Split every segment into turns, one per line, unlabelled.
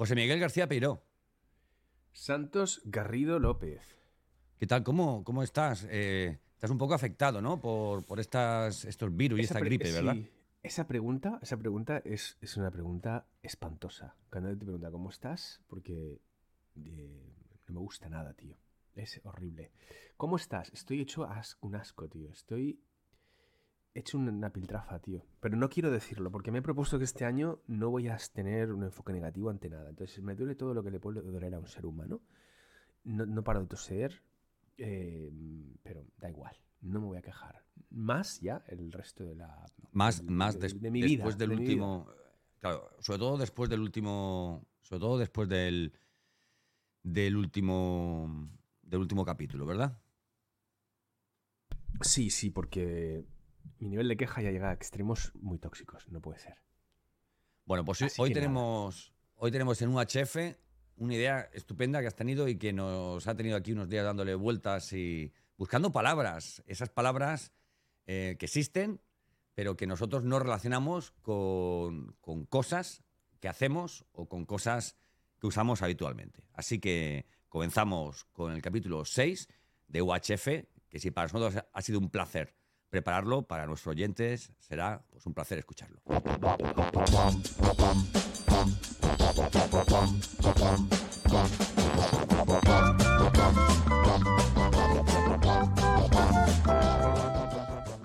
José Miguel García Peiró.
Santos Garrido López.
¿Qué tal? ¿Cómo, cómo estás? Eh, estás un poco afectado, ¿no? Por, por estas, estos virus y esta gripe, ¿verdad? Sí.
Esa pregunta, esa pregunta es, es, una pregunta espantosa. Cuando te pregunta cómo estás, porque eh, no me gusta nada, tío. Es horrible. ¿Cómo estás? Estoy hecho un asco, tío. Estoy hecho una piltrafa, tío. Pero no quiero decirlo, porque me he propuesto que este año no voy a tener un enfoque negativo ante nada. Entonces, me duele todo lo que le puede doler a un ser humano. No, no paro de toser, eh, pero da igual. No me voy a quejar. Más ya el resto de la.
Más, más de, mi vida, después del último. Claro, sobre todo después del último. Sobre todo después del. Del último. Del último capítulo, ¿verdad?
Sí, sí, porque mi nivel de queja ya llega a extremos muy tóxicos, no puede ser.
Bueno, pues hoy tenemos, hoy tenemos en UHF una idea estupenda que has tenido y que nos ha tenido aquí unos días dándole vueltas y buscando palabras, esas palabras eh, que existen, pero que nosotros no relacionamos con, con cosas que hacemos o con cosas que usamos habitualmente. Así que comenzamos con el capítulo 6 de UHF, que si para nosotros ha sido un placer prepararlo para nuestros oyentes. Será pues, un placer escucharlo.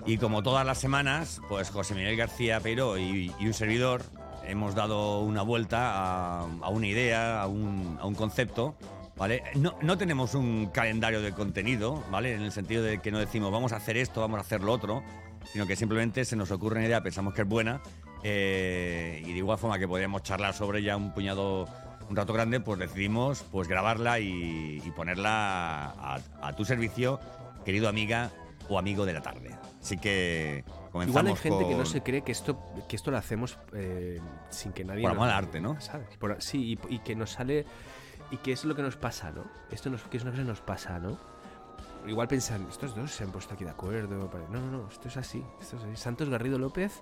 Y como todas las semanas, pues José Miguel García Peiro y, un servidor hemos dado una vuelta a, una idea, a un, a un concepto ¿vale? No, tenemos un calendario de contenido, ¿vale? En el sentido de que no decimos vamos a hacer esto, vamos a hacer lo otro, sino que simplemente se nos ocurre una idea, pensamos que es buena, eh, y de igual forma que podríamos charlar sobre ella un puñado, un rato grande, pues decidimos pues grabarla y, ponerla a, tu servicio, querido amiga o amigo de la tarde. Así que comenzamos
Igual hay gente que no se cree que esto, que esto lo hacemos eh, sin que nadie...
Por amor al arte, ¿no?
sí, y que nos sale ¿Y qué es lo que nos pasa, no? Esto nos, ¿Qué es lo que nos pasa, no? Igual pensan, estos dos se han puesto aquí de acuerdo. No, no, no, esto es así. Esto es así. Santos Garrido López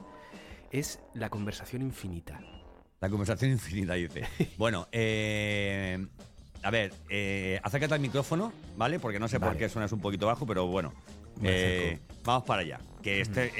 es la conversación infinita.
La conversación infinita, dice. bueno, eh, a ver, eh, acércate al micrófono, ¿vale? Porque no sé por qué suenas un poquito bajo, pero bueno. Eh, vamos para allá. Que este,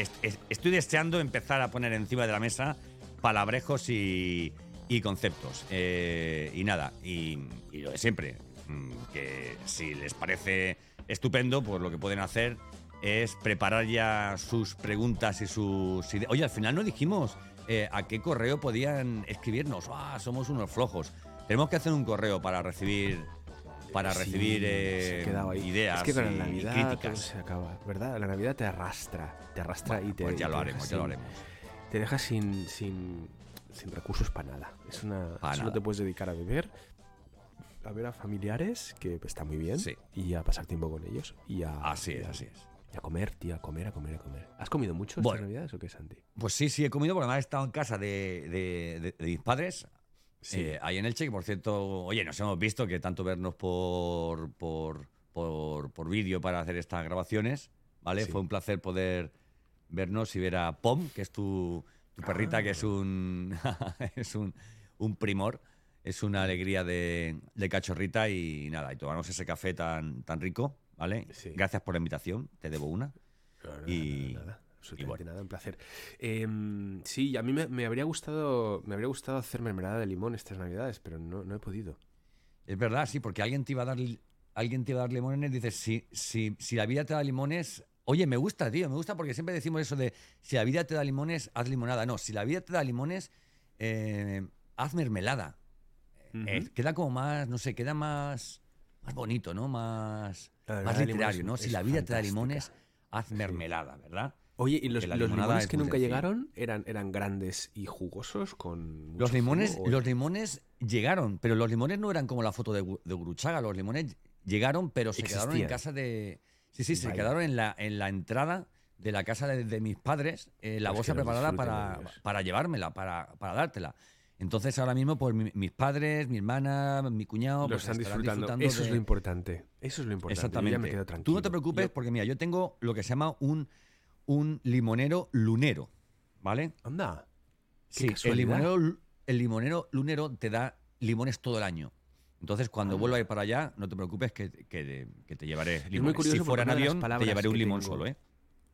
estoy deseando empezar a poner encima de la mesa palabrejos y, y conceptos. Eh, y nada, y, lo de siempre, mm, que si les parece estupendo, pues lo que pueden hacer es preparar ya sus preguntas y sus ideas. Oye, al final no dijimos eh, a qué correo podían escribirnos. Ah, somos unos flojos. Tenemos que hacer un correo para recibir para recibir eh, ideas es que con la Navidad críticas.
se acaba, ¿verdad? La Navidad te arrastra, te arrastra y te.
Pues ya lo haremos, ya lo haremos.
Te deja sin, sin sin recursos para nada. Es una, solo te puedes dedicar a beber, a ver a familiares, que está muy bien, y a pasar tiempo con ellos. Y a,
así es, así es.
Y a comer, tío, a comer, a comer, a comer. ¿Has comido mucho estas navidades o qué, Santi?
Pues sí, sí, he comido porque además he estado en casa de, mis padres. Eh, ahí en Elche, que por cierto, oye, nos hemos visto que tanto vernos por, por, por, por vídeo para hacer estas grabaciones, ¿vale? Fue un placer poder vernos y ver a Pom, que es tu, tu perrita, que es un, es un, un, primor, es una alegría de, de, cachorrita y nada, y tomamos ese café tan, tan rico, ¿vale? Gracias por la invitación, te debo una. y,
nada, absolutamente nada, un placer. Em, sí, a mí me, habría gustado me habría gustado hacer mermelada de limón estas navidades, pero no, no he podido.
Es verdad, sí, porque alguien te iba a dar alguien te iba a dar limones y dices, si, si, si la vida te da limones, Oye, me gusta, tío, me gusta porque siempre decimos eso de si la vida te da limones, haz limonada. No, si la vida te da limones, eh, haz mermelada. Eh, queda como más, no sé, queda más, más bonito, ¿no? Más, más literario, ¿no? Si la vida te da limones, haz mermelada, ¿verdad?
Oye, ¿y los, limones que nunca llegaron eran, eran grandes y jugosos con...
Los limones, los limones llegaron, pero los limones no eran como la foto de, de Gruchaga, los limones llegaron, pero se quedaron en casa de Sí, sí, se quedaron en la, en la entrada de la casa de, mis padres, eh, la bolsa preparada para, para, llevármela, para, para, dártela. Entonces ahora mismo, pues mis padres, mi hermana, mi cuñado,
lo
pues,
están disfrutando. Eso es lo importante. Eso es lo importante.
Exactamente. me quedo Tú no te preocupes porque mira, yo tengo lo que se llama un, un limonero lunero, ¿vale?
Anda.
Sí, el limonero, el limonero lunero te da limones todo el año. Entonces, cuando vuelva a ir para allá, no te preocupes que, que- que te llevaré
muy
limones.
curioso
si fuera en avión, te llevaré un limón
tengo-
solo, ¿eh?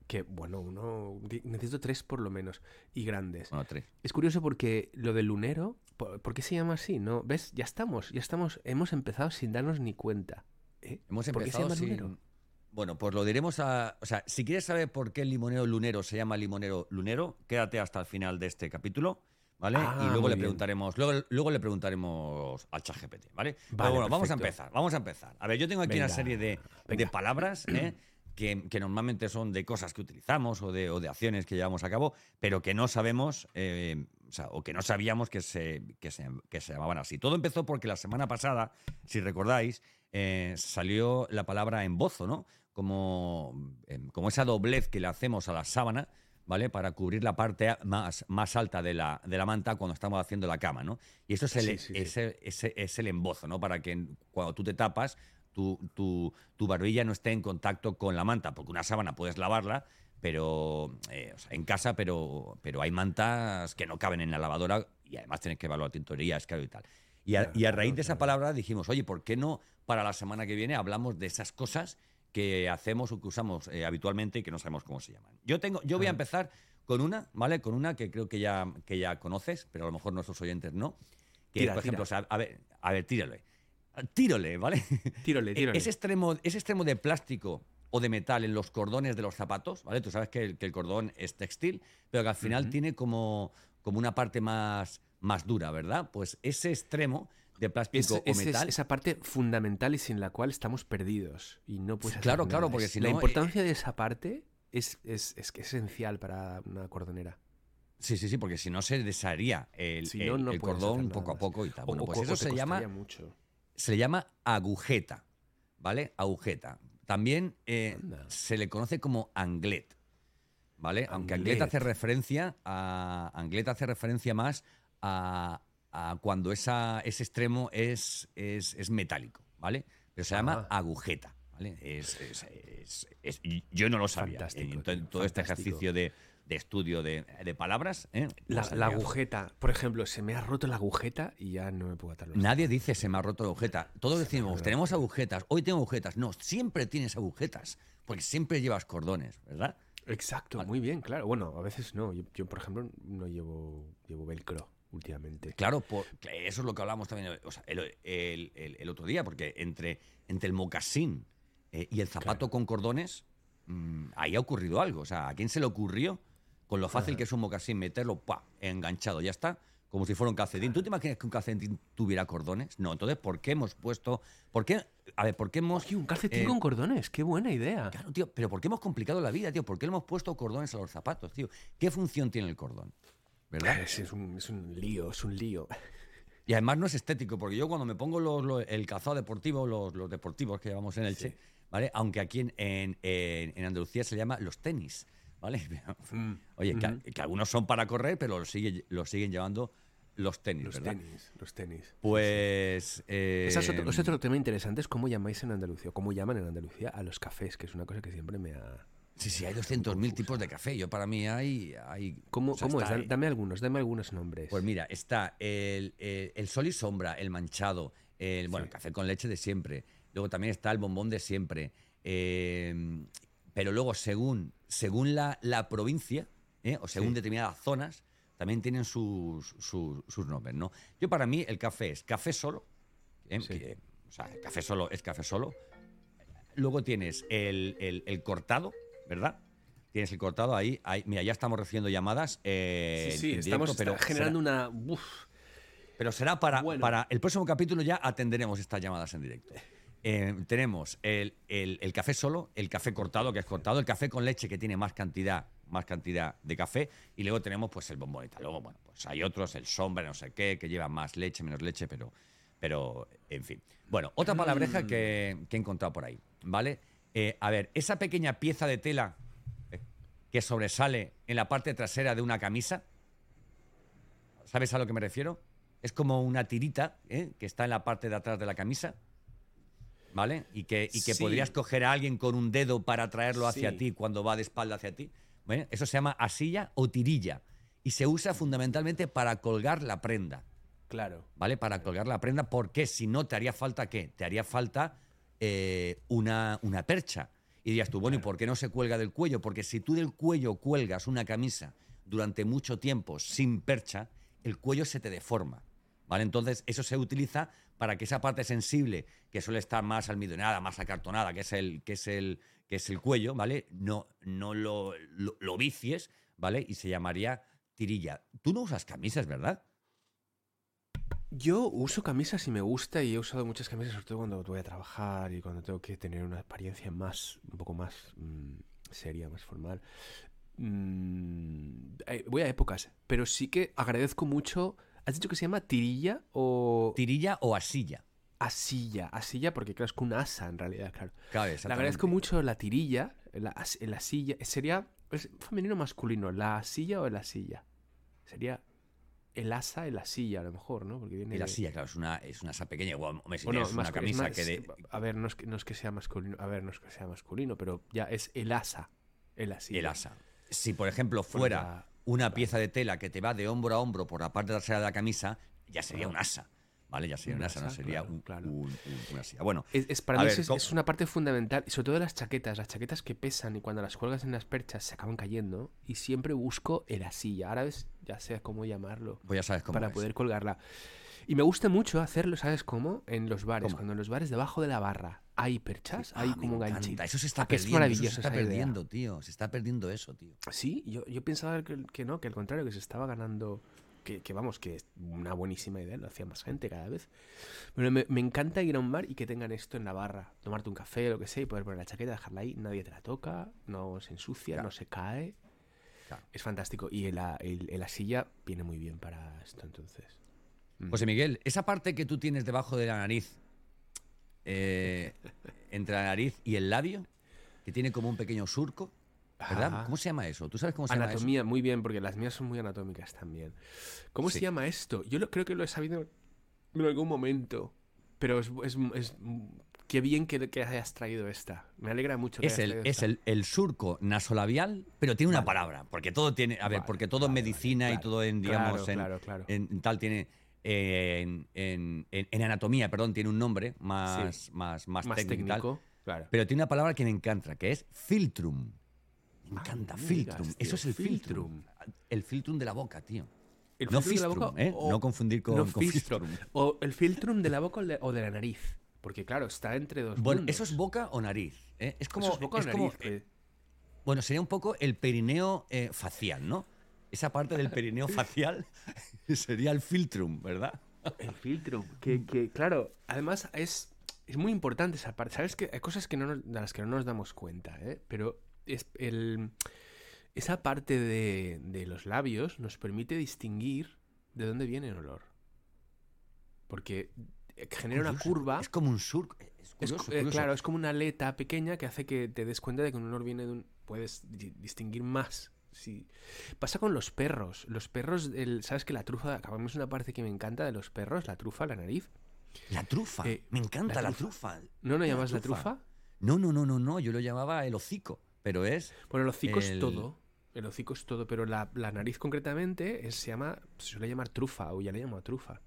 Que, bueno, uno. Necesito tres por lo menos. Y grandes.
Bueno, tres.
Es curioso porque lo del lunero. ¿Por, por qué se llama así? ¿No? ¿Ves? Ya estamos. Ya estamos. Hemos empezado sin darnos ni cuenta. ¿eh?
Hemos
¿Por qué se llama
sin-
lunero?
Bueno, pues lo diremos a... O sea, si quieres saber por qué el limonero lunero se llama limonero lunero, quédate hasta el final de este capítulo, ¿vale?
Ah,
y luego
muy
le preguntaremos, luego, luego le preguntaremos al ChatGPT, ¿vale? Pero
Vale,
bueno, vamos a empezar, vamos a empezar. A ver, yo tengo aquí una serie de, de palabras, ¿eh? Que, que normalmente son de cosas que utilizamos o de, o de acciones que llevamos a cabo, pero que no sabemos, eh, o, sea, o que no sabíamos que se, que, se, que se llamaban así. Todo empezó porque la semana pasada, si recordáis, eh, salió la palabra embozo, ¿no? Como, em, como esa doblez que le hacemos a la sábana, ¿vale? Para cubrir la parte más, más alta de la, de la manta cuando estamos haciendo la cama, ¿no? Y eso es el,
Sí, sí, sí.
es el- es el embozo, ¿no? Para que cuando tú te tapas, tu, tu- tu barbilla no esté en contacto con la manta, porque una sábana puedes lavarla, pero eh, o sea, en casa, pero, pero hay mantas que no caben en la lavadora y además tienes que evaluar tintorerías, claro y tal. Y a,
Claro,
y a raíz
claro,
de esa
claro.
palabra dijimos, oye, ¿por qué no para la semana que viene hablamos de esas cosas que hacemos o que usamos eh, habitualmente y que no sabemos cómo se llaman? Yo, tengo, yo voy a empezar con una, ¿vale? Con una que creo que ya, que ya conoces, pero a lo mejor nuestros oyentes no. Que,
Tira,
por ejemplo,
tira.
o sea, a ver, a ver, tírale. Tírale, ¿vale?
Tírole, tírole.
Ese extremo, ese extremo de plástico o de metal en los cordones de los zapatos, ¿vale? Tú sabes que el, que el cordón es textil, pero que al final tiene como, como una parte más, más dura, ¿verdad? Pues ese extremo de
Es-
plástico o
es- es
metal.
esa parte fundamental y sin la cual estamos perdidos. Y no puedes hacer
Claro, claro,
nada.
porque si
La
no, eh,
importancia de esa parte es, es, esencial para una cordonera.
Sí, sí, sí, porque si no se desharía el,
Si
el-
no, no
el
puedes
cordón
hacer
poco a poco y tal.
O-
Bueno,
o
pues eso
o
se llama,
mucho.
se le llama agujeta, ¿vale? Agujeta. También eh, se le conoce como anglet, ¿vale? Aunque anglet
Anglet.
hace referencia a anglet hace referencia más a, a cuando esa, ese extremo es, es, es metálico, ¿vale? Pero se llama
Ah.
agujeta, ¿vale? Es, yo no lo sabía.
Fantástico,
En to- en
tío,
todo este ejercicio de, de estudio de, de palabras, ¿eh?
La, la agujeta, por ejemplo, se me ha roto la agujeta y ya no me puedo atar los
Nadie dice se me ha roto la agujeta. Todos
Se
decimos, tenemos agujetas, hoy tengo agujetas. No, siempre tienes agujetas, porque siempre llevas cordones, ¿verdad?
Exacto,
Vale.
muy bien, claro. Bueno, a veces no. Yo, yo, por ejemplo, no llevo, llevo velcro últimamente.
Claro, por- eso es lo que hablamos también o sea, el, el- el- el otro día, porque entre, entre el mocasín eh, y el zapato con cordones, mm, ahí ha ocurrido algo. O sea, ¿a quién se le ocurrió, con lo fácil
Ajá.
que es un mocasín, meterlo ¡pua! enganchado? Ya está, como si fuera un calcetín. ¿Tú te imaginas que un calcetín tuviera cordones? No, entonces, ¿por qué hemos puesto... ¿Por qué? A ver, ¿por qué hemos...
Oye, un calcetín
eh,
con cordones, qué buena idea.
Claro, tío, pero ¿por qué hemos complicado la vida, tío? ¿Por qué le hemos puesto cordones a los zapatos, tío? ¿Qué función tiene el cordón? ¿Verdad?
Es, es un, es un lío, es un lío.
Y además no es estético, porque yo cuando me pongo los- los- el calzado deportivo, los, los deportivos que llevamos en el
Sí.
¿vale? Aunque aquí en, en- en- Andalucía se llama los tenis, ¿vale? Oye, que,
Ujú.
que algunos son para correr, pero los, sigue- los siguen llevando los tenis,
Los
¿verdad?
tenis, los tenis.
Pues... eh,
Ese es otro, es otro tema interesante, es cómo llamáis en Andalucía, cómo llaman en Andalucía a los cafés, que es una cosa que siempre me ha...
Sí, sí, hay 200.000 tipos de café. Yo para mí hay... hay
¿Cómo,
o sea,
cómo es?
ahí.
Dame algunos, dame algunos nombres.
Pues mira, está el, el- el sol y sombra, el manchado, el, bueno, el café con leche de siempre. Luego también está el bombón de siempre. eh, pero luego, según, según la, la provincia, ¿eh? o según
Sí.
determinadas zonas, también tienen sus, sus, sus nombres, ¿no? Yo para mí el café es café solo, ¿eh?
Sí.
que, o sea, el café solo es café solo. Luego tienes el- el cortado, ¿verdad? Tienes el cortado ahí, ahí. Mira, ya estamos recibiendo llamadas. eh,
sí, sí, estamos
pero
generando
será-
una... uf,
pero será para,
Bueno.
para el próximo capítulo ya atenderemos estas llamadas en directo. Eh, tenemos el, el- el café solo, el café cortado, que es cortado, el café con leche, que tiene más cantidad, más cantidad de café, y luego tenemos pues el tal. Luego, bueno, pues hay otros, el sombra, no sé qué, que lleva más leche, menos leche, pero, pero en fin. Bueno, otra palabreja que, que he encontrado por ahí, ¿vale? Eh, a ver, esa pequeña pieza de tela eh, que sobresale en la parte trasera de una camisa, ¿sabes a lo que me refiero? Es como una tirita ¿eh? que está en la parte de atrás de la camisa, ¿vale? Y que, y que
Sí.
podrías coger a alguien con un dedo para traerlo hacia
Sí.
ti cuando va de espalda hacia ti. ¿Vale? Eso se llama asilla o tirilla y se usa fundamentalmente para colgar la prenda.
Claro.
¿vale? Para colgar la prenda, porque si no, te haría falta qué? Te haría falta eh, una, una percha. Y dirías tú, bueno, ¿y por qué no se cuelga del cuello? Porque si tú del cuello cuelgas una camisa durante mucho tiempo sin percha, el cuello se te deforma. ¿Vale? Entonces, eso se utiliza para que esa parte sensible, que suele estar más almidonada, más acartonada, que es el, que es el, que es el cuello, ¿vale? No, no lo, lo, lo vicies, ¿vale? Y se llamaría tirilla. Tú no usas camisas, ¿verdad?
Yo uso camisas y me gusta y he usado muchas camisas, sobre todo cuando voy a trabajar y cuando tengo que tener una apariencia más, un poco más mm, seria, más formal. Mm, eh, voy a épocas, pero sí que agradezco mucho. ¿Has dicho que se llama tirilla o
Tirilla o asilla.
asilla? Asilla, porque claro, es que un asa en realidad, claro.
Claro,
Le agradezco mucho la tirilla, la, la silla. Sería ¿es femenino o masculino, la silla o la silla. Sería el asa y la silla, a lo mejor, ¿no? Porque viene
Y la
de-
silla, claro, es una, es una asa pequeña. Hombre, si
Bueno,
una camisa
más-
que de...
A ver, no es que, no es que sea masculino. A ver, no es que sea masculino, pero ya es el asa. El asilla.
el asa. Si, por ejemplo,
Bueno,
fuera
la-
una pieza de tela que te va de hombro a hombro por la parte trasera de la camisa, ya sería un asa. ¿Vale? Ya sería
Un
un asa, no sería
claro,
un,
claro.
un- un- una silla. Bueno,
Es, es- para mí
ver,
es,
¿cómo-
es una parte fundamental, y sobre todo las chaquetas. Las chaquetas que pesan y cuando las cuelgas en las perchas se acaban cayendo. Y siempre busco el asilla. Ahora ves, ya sé cómo llamarlo.
pues ya sabes cómo
para
es.
poder colgarla. Y me gusta mucho hacerlo, ¿sabes cómo? En los bares.
¿Cómo?
Cuando en los bares debajo de la barra hay perchas, hay
Ah,
como ganchitos.
Eso se está
Ah, que es
perdiendo. Eso
maravilloso
se está
idea.
perdiendo, tío. Se está perdiendo eso, tío.
Sí, yo, yo pensaba que, que no, que al contrario, que se estaba ganando, que, que vamos, que es una buenísima idea, lo hacía más gente cada vez. Pero me, me encanta ir a un bar y que tengan esto en la barra, tomarte un café, lo que sea, y poder poner la chaqueta, dejarla ahí, nadie te la toca, no se ensucia,
Claro.
no se cae.
Claro.
Es fantástico. Y el- la silla viene muy bien para esto, entonces. Mm.
José Miguel, esa parte que tú tienes debajo de la nariz, eh, entre la nariz y el labio, que tiene como un pequeño surco, ¿verdad?
Ah.
¿Cómo se llama eso? ¿Tú sabes cómo se llama eso?
Anatomía, muy bien, porque las mías son muy anatómicas también. ¿Cómo
Sí.
se llama esto? Yo lo, creo que lo he sabido en algún momento, pero es, es- es- qué bien que, que hayas traído esta. Me alegra mucho que
Es
hayas
el, es
esta.
el, el surco nasolabial, pero tiene una
Vale.
palabra, porque todo tiene, a ver,
Vale,
porque todo en
vale,
medicina
vale,
y todo en, digamos,
claro,
en,
claro, claro.
en- en tal tiene, eh, en, en- en- en anatomía, perdón, tiene un nombre más, más, más,
Más
técnico,
técnico, claro.
pero tiene una palabra que me encanta, que es filtrum. Me
Ah,
encanta, filtrum.
digas,
Eso es el filtrum.
filtrum.
El filtrum de la boca, tío.
¿El
no
filtrum de la
fistrum,
boca
¿eh?
o-
No confundir con,
no
con
fistrum. O el filtrum de la boca o de, la nariz. Porque claro, está entre dos
Bueno,
mundos.
eso es boca o nariz. ¿eh? Es como,
Eso es boca o
es como,
nariz.
eh,
que-
Bueno, sería un poco el perineo eh, facial, ¿no? Esa parte del perineo facial sería el filtrum, ¿verdad?
El filtro, que, que, claro, además es, es muy importante esa parte. ¿Sabes que Hay cosas que no nos- de las que no nos damos cuenta, ¿eh? Pero es el, esa parte de, de los labios nos permite distinguir de dónde viene el olor. Porque eh, genera una curva.
Es como un surco. Es
Es
curioso,
eh, claro, es como una aleta pequeña que hace que te des cuenta de que un olor viene de un... Puedes di- distinguir más. Sí. Pasa con los perros. Los perros, el- ¿sabes que la trufa, acabamos una parte que me encanta de los perros, la trufa, la nariz?
La trufa.
Eh,
Me encanta
la
la trufa.
¿No lo
La
llamas la
trufa.
trufa?
No, no, no, no, no. Yo lo llamaba el hocico. Pero es.
Bueno, el hocico es todo. El hocico es todo, pero la, la nariz concretamente es- se llama, se suele llamar trufa, o ya le llamo trufa.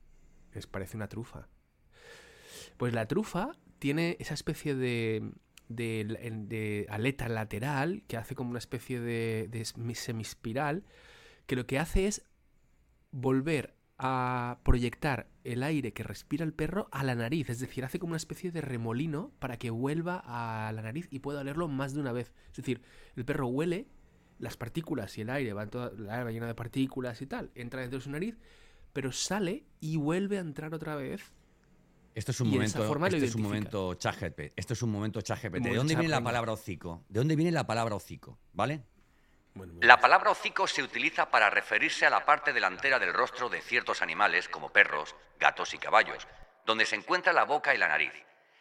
Es, parece una trufa. Pues la trufa tiene esa especie de, de, de aleta lateral que hace como una especie de, de semi- semispiral que lo que hace es volver a proyectar el aire que respira el perro a la nariz, es decir, hace como una especie de remolino para que vuelva a la nariz y pueda olerlo más de una vez. Es decir, el perro huele las partículas y el aire, va toda, el aire va lleno de partículas y tal, entra dentro de su nariz, pero sale y vuelve a entrar otra vez.
Esto es un momento. Esto es un momento ChatGPT. Esto es un momento ChatGPT. ¿De dónde viene la palabra hocico? ¿De dónde viene la palabra hocico? ¿Vale?
Bueno,
La palabra hocico se utiliza para referirse a la parte delantera del rostro de ciertos animales como perros, gatos y caballos, donde se encuentra la boca y la nariz.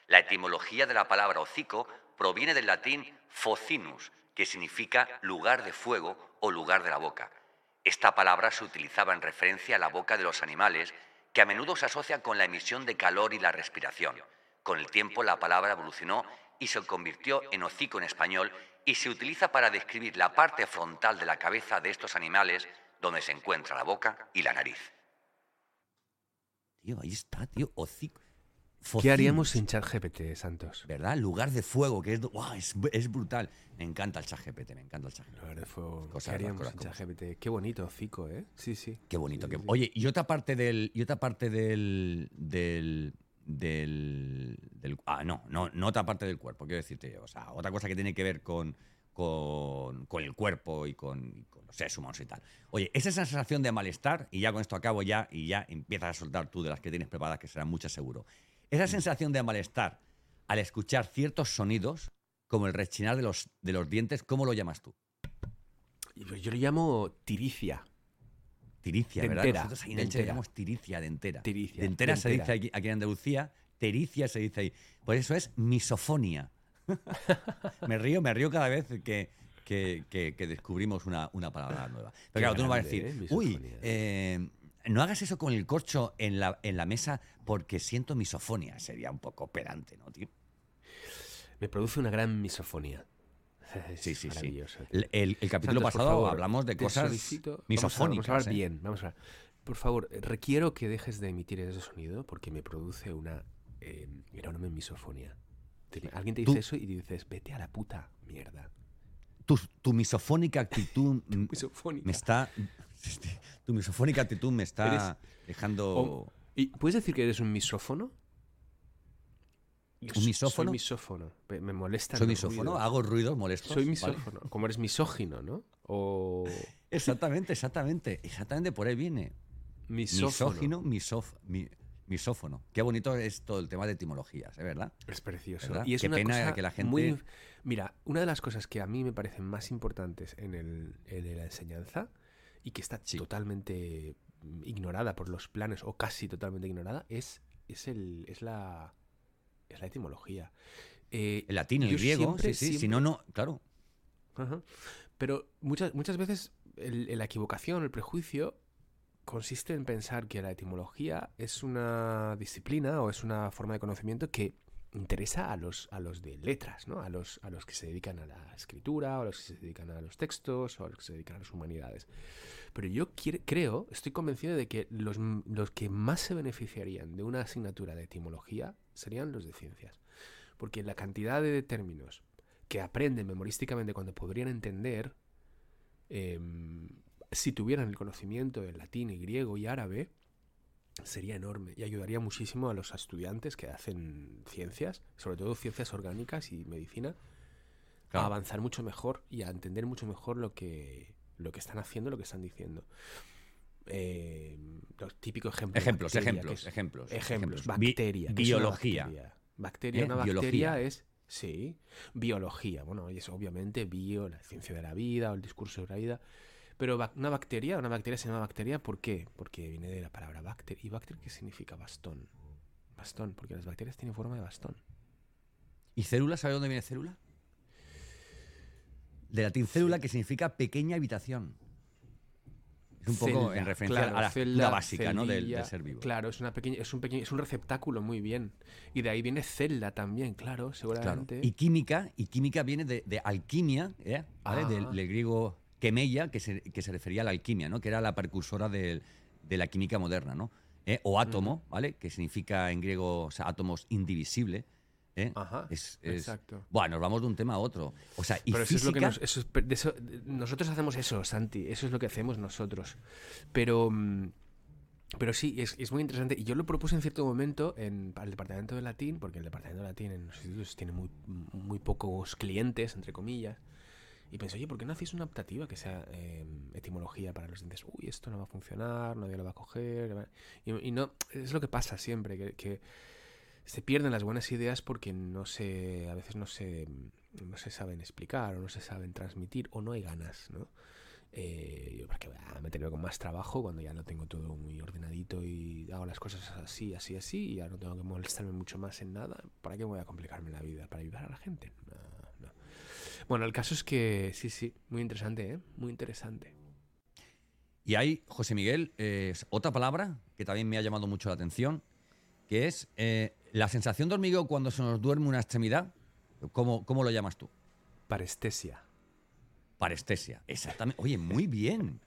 La etimología de la palabra hocico proviene del latín focinus, que significa lugar de fuego o lugar de la boca. Esta palabra se utilizaba en referencia a la boca de los animales, que a menudo se asocia con la emisión de calor y la respiración. Con el tiempo la palabra evolucionó y se convirtió en hocico en español y se utiliza para describir la parte frontal de la cabeza de estos animales donde se encuentra la boca y la nariz. tío, ahí está, tío. Hocico.
¿Qué haríamos sin ChatGPT, Santos?
¿Verdad? Lugar de fuego, que es, wow, es, es, brutal. Me encanta el ChatGPT, me encanta el ChatGPT.
Lugar de fuego. ¿Qué haríamos sin ChatGPT? Qué bonito, Cico, ¿eh? Sí, sí.
Qué bonito.
Sí,
qué...
sí.
Oye, y otra parte del. Y otra parte del. del. Del. del- ah, no, no, no otra parte del cuerpo, quiero decirte. O sea, otra cosa que tiene que ver con. con, con el cuerpo y con, y con los seres humanos y tal. Oye, esa sensación de malestar, y ya con esto acabo ya, y ya empiezas a soltar tú de las que tienes preparadas, que serán muchas seguro. Esa sensación de malestar al escuchar ciertos sonidos, como el rechinar de los, de los dientes, ¿cómo lo llamas tú?
Yo, yo lo llamo tiricia.
Tiricia, ¿verdad?
Dentera,
Nosotros ahí en Elche llamamos tiricia, dentera.
Tiricia,
Dentera se
dentera.
dice aquí, aquí en Andalucía, tericia se dice ahí. Por eso es misofonia. me río, me río cada vez que, que- que- que descubrimos una, una palabra nueva. Pero
Qué
claro, tú no vas a decir,
¿eh?
uy, eh, no hagas eso con el corcho en la, en la mesa porque siento misofonia. Sería un poco pedante, ¿no, tío?
Me produce una gran misofonía. Es
Sí, sí, sí. El, el- el capítulo
Santos,
pasado
favor,
hablamos de cosas
solicito-
misofónicas.
Vamos a, vamos a hablar
¿eh?
bien, vamos a hablar. Por favor, eh, requiero que dejes de emitir ese sonido porque me produce una eh, enorme misofonía. Alguien te
Tú-
dice eso y dices, vete a la puta mierda.
Tu, tu misofónica actitud
Misofónica.
me está. Tu misofónica actitud me está dejando.
O- ¿Y puedes decir que eres un misófono?
¿Un misófono?
Soy misófono. Me molesta.
Soy misófono, hago ruidos molestos.
Soy
¿vale?
misófono. Como eres misógino, ¿no? O
Exactamente, exactamente. Exactamente por ahí viene.
misófono.
Misógino, misof, mi- misófono. Qué bonito es todo el tema de etimologías, ¿eh? ¿verdad?
Es precioso.
¿Verdad?
Y es
Qué
una
pena
cosa
que la gente-
muy Mira, una de las cosas que a mí me parecen más importantes en, el, en la enseñanza y que está
Sí.
totalmente ignorada por los planes o casi totalmente ignorada es, es, el, es, la, es la etimología. Eh,
El latín, el griego,
siempre-
sí, sí. Si no, no, claro.
Ajá. Pero muchas, muchas veces el- la equivocación, el prejuicio, consiste en pensar que la etimología es una disciplina o es una forma de conocimiento que interesa a los, a los de letras, ¿no? A los, a los que se dedican a la escritura, o a los que se dedican a los textos, o a los que se dedican a las humanidades. Pero yo creo, estoy convencido de que los, los que más se beneficiarían de una asignatura de etimología serían los de ciencias. Porque la cantidad de términos que aprenden memorísticamente cuando podrían entender, em, si tuvieran el conocimiento del latín y griego y árabe, sería enorme y ayudaría muchísimo a los estudiantes que hacen ciencias, sobre todo ciencias orgánicas y medicina,
Claro.
a avanzar mucho mejor y a entender mucho mejor lo que, lo que están haciendo, lo que están diciendo. Eh, los típicos ejemplos.
Ejemplos,
bacteria,
ejemplos,
es-
ejemplos.
Ejemplos.
Bi-
Bacteria. ¿qué es una
biología.
bacteria? Bacteria,
¿Eh?
una bacteria
Biología.
es. Sí, biología. Bueno, y es obviamente bio, la ciencia de la vida o el discurso de la vida. Pero una bacteria, una bacteria se llama bacteria, ¿por qué? Porque viene de la palabra bacter. ¿Y bacter qué significa bastón? Bastón, porque las bacterias tienen forma de bastón.
¿Y célula? ¿Sabes dónde viene célula? De latín célula, que significa pequeña habitación. Es un poco
Celda,
en referencia
claro,
a la
celda,
básica ¿no? del, del ser vivo.
Claro, es, una pequeña, es, un pequeño, es un receptáculo muy bien. Y de ahí viene celda también, claro,
Claro.
seguramente.
Y química, y química viene de, de alquimia, ¿eh? ¿Vale?
Ah.
del, del griego kemeia, que se, que se refería a la alquimia, ¿no? que era la precursora del- de la química moderna. ¿no? ¿Eh? O átomo, ¿vale? que significa en griego o sea, átomos indivisible. ¿Eh?
Ajá,
Es- es-
exacto.
Bueno, nos vamos de un tema a otro. O sea, y
Pero eso es lo que
física-
nos, eso es- de eso- de- nosotros hacemos eso, Santi, eso es lo que hacemos nosotros. Pero, mm, pero sí, es, es muy interesante. Y yo lo propuse en cierto momento en, para el departamento de latín, porque el departamento de latín en los institutos tiene muy, muy pocos clientes, entre comillas. Y pensé, oye, ¿por qué no hacéis una optativa que sea eh, etimología para los dientes? Uy, esto no va a funcionar, nadie lo va a coger. Y, y no, es lo que pasa siempre, que, que se pierden las buenas ideas porque no se, a veces no se, no se saben explicar o no se saben transmitir o no hay ganas, ¿no? Eh, yo porque ah, me tengo con más trabajo cuando ya lo tengo todo muy ordenadito y hago las cosas así, así, así y ya no tengo que molestarme mucho más en nada. ¿Para qué voy a complicarme la vida? ¿Para ayudar a la gente? No, no. Bueno, el caso es que sí, sí, muy interesante, ¿eh? Muy interesante.
Y hay, José Miguel, eh, otra palabra que también me ha llamado mucho la atención, que es eh, la sensación de hormigueo cuando se nos duerme una extremidad. ¿Cómo, cómo lo llamas tú?
Parestesia.
Parestesia. Exactamente. Oye, muy bien.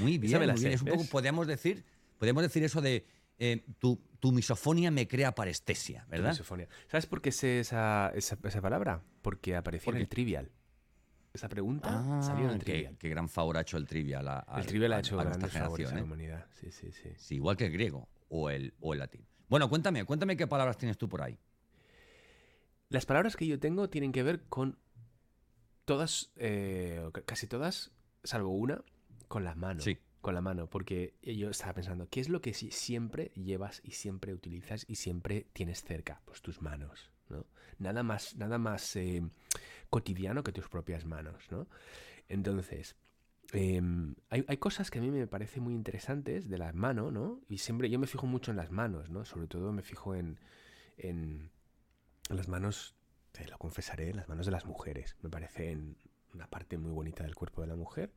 Muy bien.
La
muy bien. Es un poco,
¿ves?
podríamos decir, podríamos decir eso de eh, tu, tu misofonia me crea parestesia, ¿verdad?
Misofonia. ¿Sabes por qué sé esa, esa, esa palabra? Porque apareció en el trivial. Esa pregunta
Ah,
salió en el
qué,
trivial.
qué gran favor ha hecho el trivial a, a-
el trivial ha hecho
a nuestra
grandes favores a la
generación, ¿eh?
humanidad. Sí, sí, sí.
Sí, igual que el griego o el, o el latín. Bueno, cuéntame, cuéntame qué palabras tienes tú por ahí.
Las palabras que yo tengo tienen que ver con todas, eh, casi todas, salvo una, con la mano.
Sí.
Con la mano, porque yo estaba pensando, ¿qué es lo que si- siempre llevas y siempre utilizas y siempre tienes cerca? Pues tus manos, ¿no? Nada más, nada más eh, cotidiano que tus propias manos, ¿no? Entonces, em, hay, hay cosas que a mí me parecen muy interesantes de la mano, ¿no? Y siempre yo me fijo mucho en las manos, ¿no? Sobre todo me fijo en, en, las manos, te lo confesaré, las manos de las mujeres. Me parecen una parte muy bonita del cuerpo de la mujer.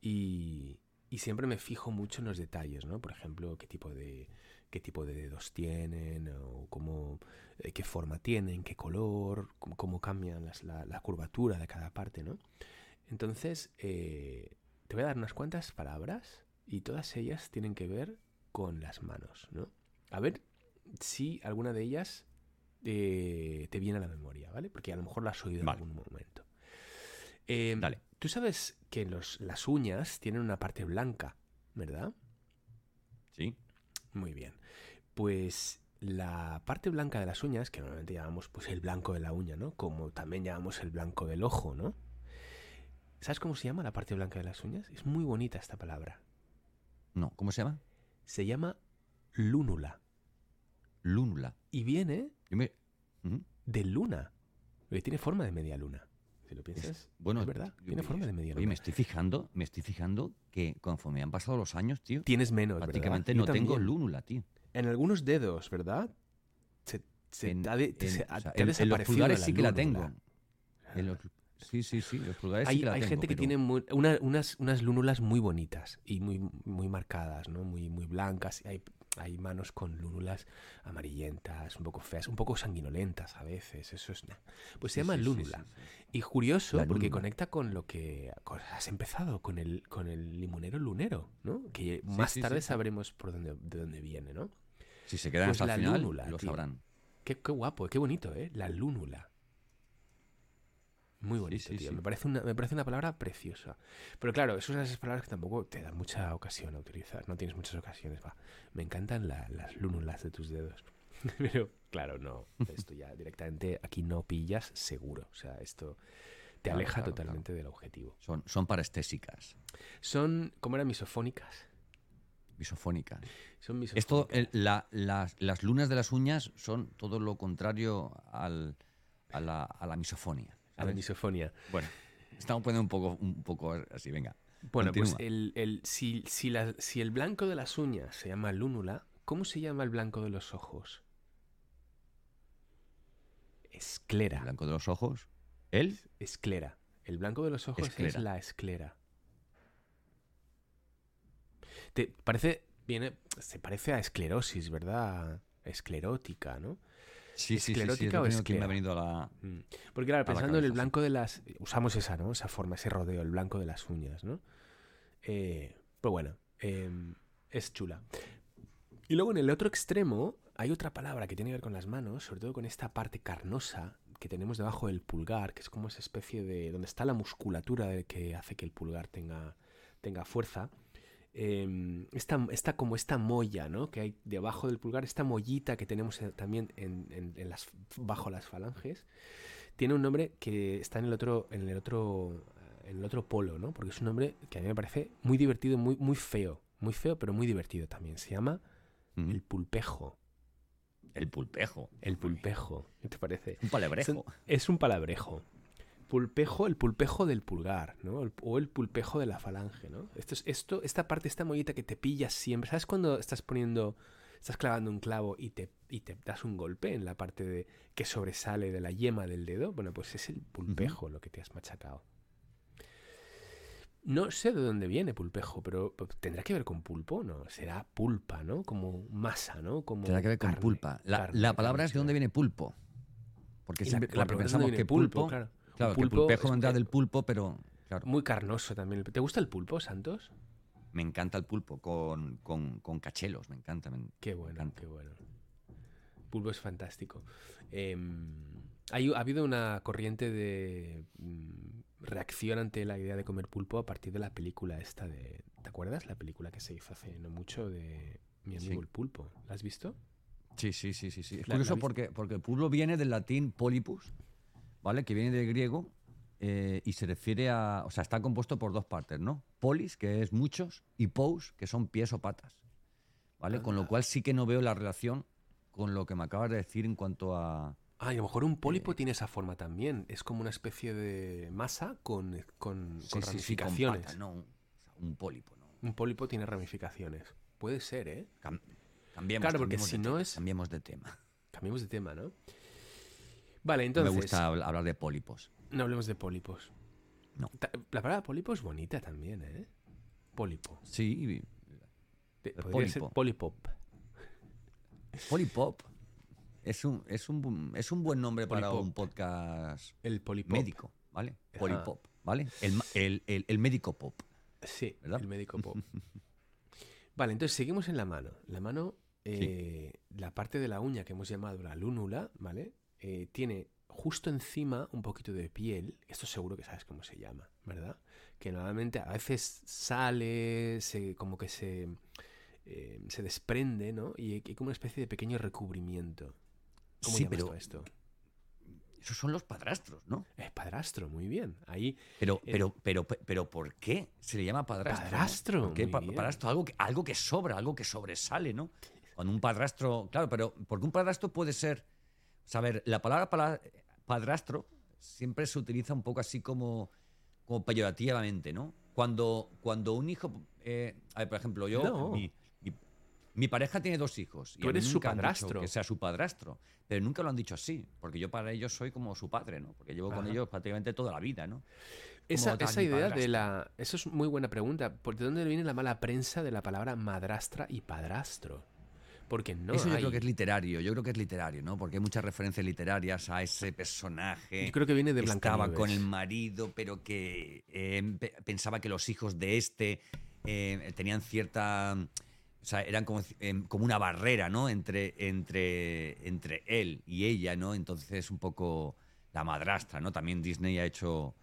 Y, y siempre me fijo mucho en los detalles, ¿no? Por ejemplo, qué tipo de, qué tipo de dedos tienen, o cómo, eh, qué forma tienen, qué color, cómo, cómo cambian las- la, la curvatura de cada parte, ¿no? Entonces, eh, te voy a dar unas cuantas palabras y todas ellas tienen que ver con las manos, ¿no? A ver si alguna de ellas eh, te viene a la memoria, ¿vale? Porque a lo mejor la has oído
Vale.
en algún momento. Eh,
Dale.
Tú sabes que los, las uñas tienen una parte blanca, ¿verdad?
Sí.
Muy bien. Pues la parte blanca de las uñas, que normalmente llamamos pues el blanco de la uña, ¿no? Como también llamamos el blanco del ojo, ¿no? ¿Sabes cómo se llama la parte blanca de las uñas? Es muy bonita esta palabra.
No, ¿cómo se llama?
Se llama lúnula.
Lúnula.
Y viene de luna. Porque tiene forma de media luna. Si lo
Es-
piensas,
bueno,
es verdad.
yo-
Tiene forma de media
Oye,
luna.
me estoy fijando, me estoy fijando que conforme han pasado los años, tío,
Tienes menos,
prácticamente no tengo lúnula, tío.
En algunos dedos, ¿verdad? Se, se
En-
te ha, de-
en-
se-
o sea,
te ha
en los
desaparecido
pulgares sí que la tengo. En los- sí, sí, sí, los pulgares sí
Hay,
que la
hay
tengo,
gente que
pero-
tiene muy- una- unas, unas lúnulas muy bonitas y muy, muy marcadas, ¿no? Muy, muy blancas. Hay, hay manos con lúnulas amarillentas, un poco feas, un poco sanguinolentas a veces. Eso es. Pues se
Sí,
llama
sí,
lúnula.
sí.
Y curioso
La
porque conecta con lo que has empezado, con el, con el limonero lunero, ¿no? Que más tarde sabremos por dónde, de dónde viene, ¿no?
Si se quedan
Pues
hasta
la
el final,
lúnula,
lo
tío.
sabrán.
Qué, qué guapo, qué bonito, ¿eh? La lúnula. Muy bonito,
sí,
tío.
sí.
Me, parece una, me parece una palabra preciosa. Pero claro, es una de esas palabras que tampoco te dan mucha ocasión a utilizar. No tienes muchas ocasiones, va. Me encantan la- las lúnulas de tus dedos. Pero claro, no. Esto ya directamente aquí no pillas seguro. O sea, esto te
Claro,
aleja
claro,
totalmente del objetivo.
Son, son parestésicas,
Son, ¿cómo eran? Misofónicas.
misofónicas.
Son misofónicas.
Esto, el- la- las, las lunas de las uñas son todo lo contrario al- a, la, a la
A la misofonia.
Bueno, estamos poniendo un poco, un poco así, venga.
Bueno, pues el, el- si, si, la- si el blanco de las uñas se llama lúnula, ¿cómo se llama el blanco de los ojos? Esclera.
El blanco de los ojos. ¿Él?
Esclera. El blanco de los ojos es la esclera. Te parece, viene, se parece a esclerosis, ¿verdad? Esclerótica, ¿no?
Sí, sí, sí, sí, es
¿Esclerótica o
me ha venido a la...
Mm. Porque claro,
la
pensando en el blanco de las... Usamos esa, ¿no? Esa forma, ese rodeo, el blanco de las uñas, ¿no? Eh, pero bueno, em, es chula. Y luego en el otro extremo hay otra palabra que tiene que ver con las manos, sobre todo con esta parte carnosa que tenemos debajo del pulgar, que es como esa especie de... donde está la musculatura de que hace que el pulgar tenga, tenga fuerza. Em, esta, esta- como esta molla, ¿no? Que hay debajo del pulgar, esta mollita que tenemos en- también en, en- en las, bajo las falanges, tiene un nombre que está en el otro, en el otro, eh, en el otro polo, ¿no? Porque es un nombre que a mí me parece muy divertido, muy, muy feo, muy feo, pero muy divertido también. Se llama
Mm.
el pulpejo.
El pulpejo.
El pulpejo. ¿Qué te parece?
Un palebrejo.
Son- Es un palabrejo. Pulpejo, el pulpejo del pulgar, ¿no? El- o el pulpejo de la falange, ¿no? Esto es, esto, esta parte, esta mollita que te pillas siempre. ¿Sabes cuando estás poniendo, estás clavando un clavo y te, y te das un golpe en la parte de, que sobresale de la yema del dedo? Bueno, pues es el pulpejo lo que te has machacado. No sé de dónde viene pulpejo, pero tendrá que ver con pulpo, ¿no? Será pulpa, ¿no? Como masa, ¿no? Como
Tendrá que ver con pulpa. La,
carne,
la palabra
carne
es de dónde viene pulpo. Porque, siempre-
la
porque
pregunta es
pensamos que
viene
pulpo,
claro.
Claro,
Un
que
pulpo
pulpejo
es-
vendrá
eh,
del pulpo, pero claro.
Muy carnoso también. ¿Te gusta el pulpo, Santos?
me encanta el pulpo con, con, con cachelos, me encanta. me-
Qué bueno,
encanta.
qué bueno. Pulpo es fantástico. Em, hay- ha habido una corriente de mm, reacción ante la idea de comer pulpo a partir de la película esta de... ¿Te acuerdas? La película que se hizo hace no mucho de Mi amigo
Sí.
el pulpo. ¿La has visto?
Sí, sí, sí, sí. sí. Es curioso porque, porque pulpo viene del latín polypus, ¿vale? Que viene del griego eh, y se refiere a. O sea, está compuesto por dos partes, ¿no? Polis, que es muchos, y pous, que son pies o patas. ¿Vale? Con lo
Anda.
cual sí que no veo la relación con lo que me acabas de decir en cuanto a.
Ah, y a lo mejor un pólipo
Eh.
tiene esa forma también. Es como una especie de masa con, con,
Sí,
con
sí, sí, con
ramificaciones.
no, un, pólipo, ¿no?
Un pólipo tiene ramificaciones. Puede ser, ¿eh?
Cam- cambiemos,
Claro, porque
cambiemos
si
de
no
tema,
es-
Cambiemos de tema.
Cambiemos de tema, ¿no? Vale, entonces...
me gusta habl- hablar de pólipos.
No hablemos de pólipos.
No.
La palabra pólipo es bonita también, ¿eh? Pólipo.
Sí,
podría ser polipop.
Polipop es un, es un, es un buen nombre para un podcast
El polipop.
médico, ¿vale? Polipop, ¿vale? El, el- el médico pop.
Sí,
¿Verdad?
el médico pop. vale, entonces seguimos en la mano. La mano, eh, la parte de la uña que hemos llamado la lúnula, ¿vale? Eh, tiene justo encima un poquito de piel. Esto seguro que sabes cómo se llama, ¿verdad? Que normalmente a veces sale, se, como que se, eh, se desprende, ¿no? Y hay como una especie de pequeño recubrimiento. ¿Cómo
Sí,
llamas
pero
esto?
esos son los padrastros, ¿no?
Es padrastro, muy bien. Ahí
Pero,
Eh,
pero, pero, pero, ¿por qué se le llama padrastro?
Padrastro,
¿Por qué
muy
pa-
bien.
padrastro? Algo que, algo que sobra, algo que sobresale, ¿no? Cuando un padrastro, claro, pero porque un padrastro puede ser, o sea, a ver, la palabra pala- padrastro siempre se utiliza un poco así como, como peyorativamente, ¿no? Cuando, cuando un hijo, eh, a ver, por ejemplo, yo,
No.
mi, mi- mi pareja tiene dos hijos. y
Tú eres su
nunca
padrastro.
Que sea su padrastro. Pero nunca lo han dicho así, porque yo para ellos soy como su padre, ¿no? Porque llevo con ellos prácticamente toda la vida, ¿no?
Esa, esa idea de la... Eso es muy buena pregunta. ¿Por de dónde viene la mala prensa de la palabra madrastra y padrastro? Porque no
Eso yo creo que es literario, yo creo que es literario, ¿no? Porque hay muchas referencias literarias a ese personaje.
Yo creo que viene de
que estaba con el marido, pero que eh, pe- pensaba que los hijos de este eh, tenían cierta. O sea, eran como, eh, como una barrera, ¿no? Entre, entre, entre él y ella, ¿no? Entonces, un poco la madrastra, ¿no? También Disney ha hecho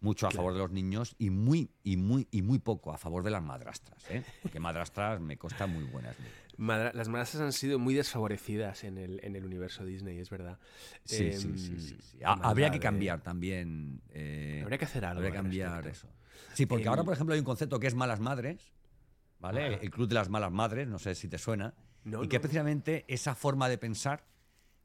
mucho a
Claro.
favor de los niños y muy, y muy, y muy poco a favor de las madrastras, ¿eh? Porque madrastras me costan muy buenas.
Madra- Las madrastras han sido muy desfavorecidas en el, en el universo Disney, es verdad.
Sí, sí, sí,
Em,
sí, Habría que cambiar también. eh,
Habría que hacer algo.
habría que cambiar eso. Sí, porque
Em,
ahora, por ejemplo, hay un concepto que es malas madres, ¿vale?
Ajá.
El club de las malas madres, no sé si te suena.
No,
y que
no.
precisamente esa forma de pensar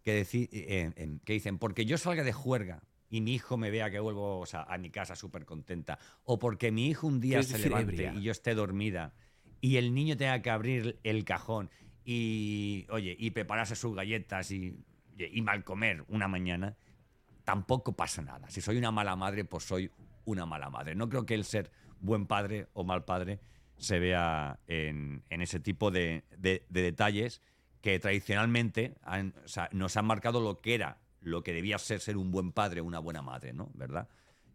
que, deci- eh, que dicen, porque yo salga de juerga y mi hijo me vea que vuelvo o sea, a mi casa súper contenta, o porque mi hijo un día
¿Quieres
se levante
ebria?
y yo esté dormida y el niño tenga que abrir el cajón y, oye, y prepararse sus galletas y, y mal comer una mañana, tampoco pasa nada. Si soy una mala madre, pues soy una mala madre. No creo que el ser buen padre o mal padre se vea en, en ese tipo de, de- de detalles que tradicionalmente han- o sea, nos han marcado lo que era, lo que debía ser ser un buen padre o una buena madre, ¿no? ¿Verdad?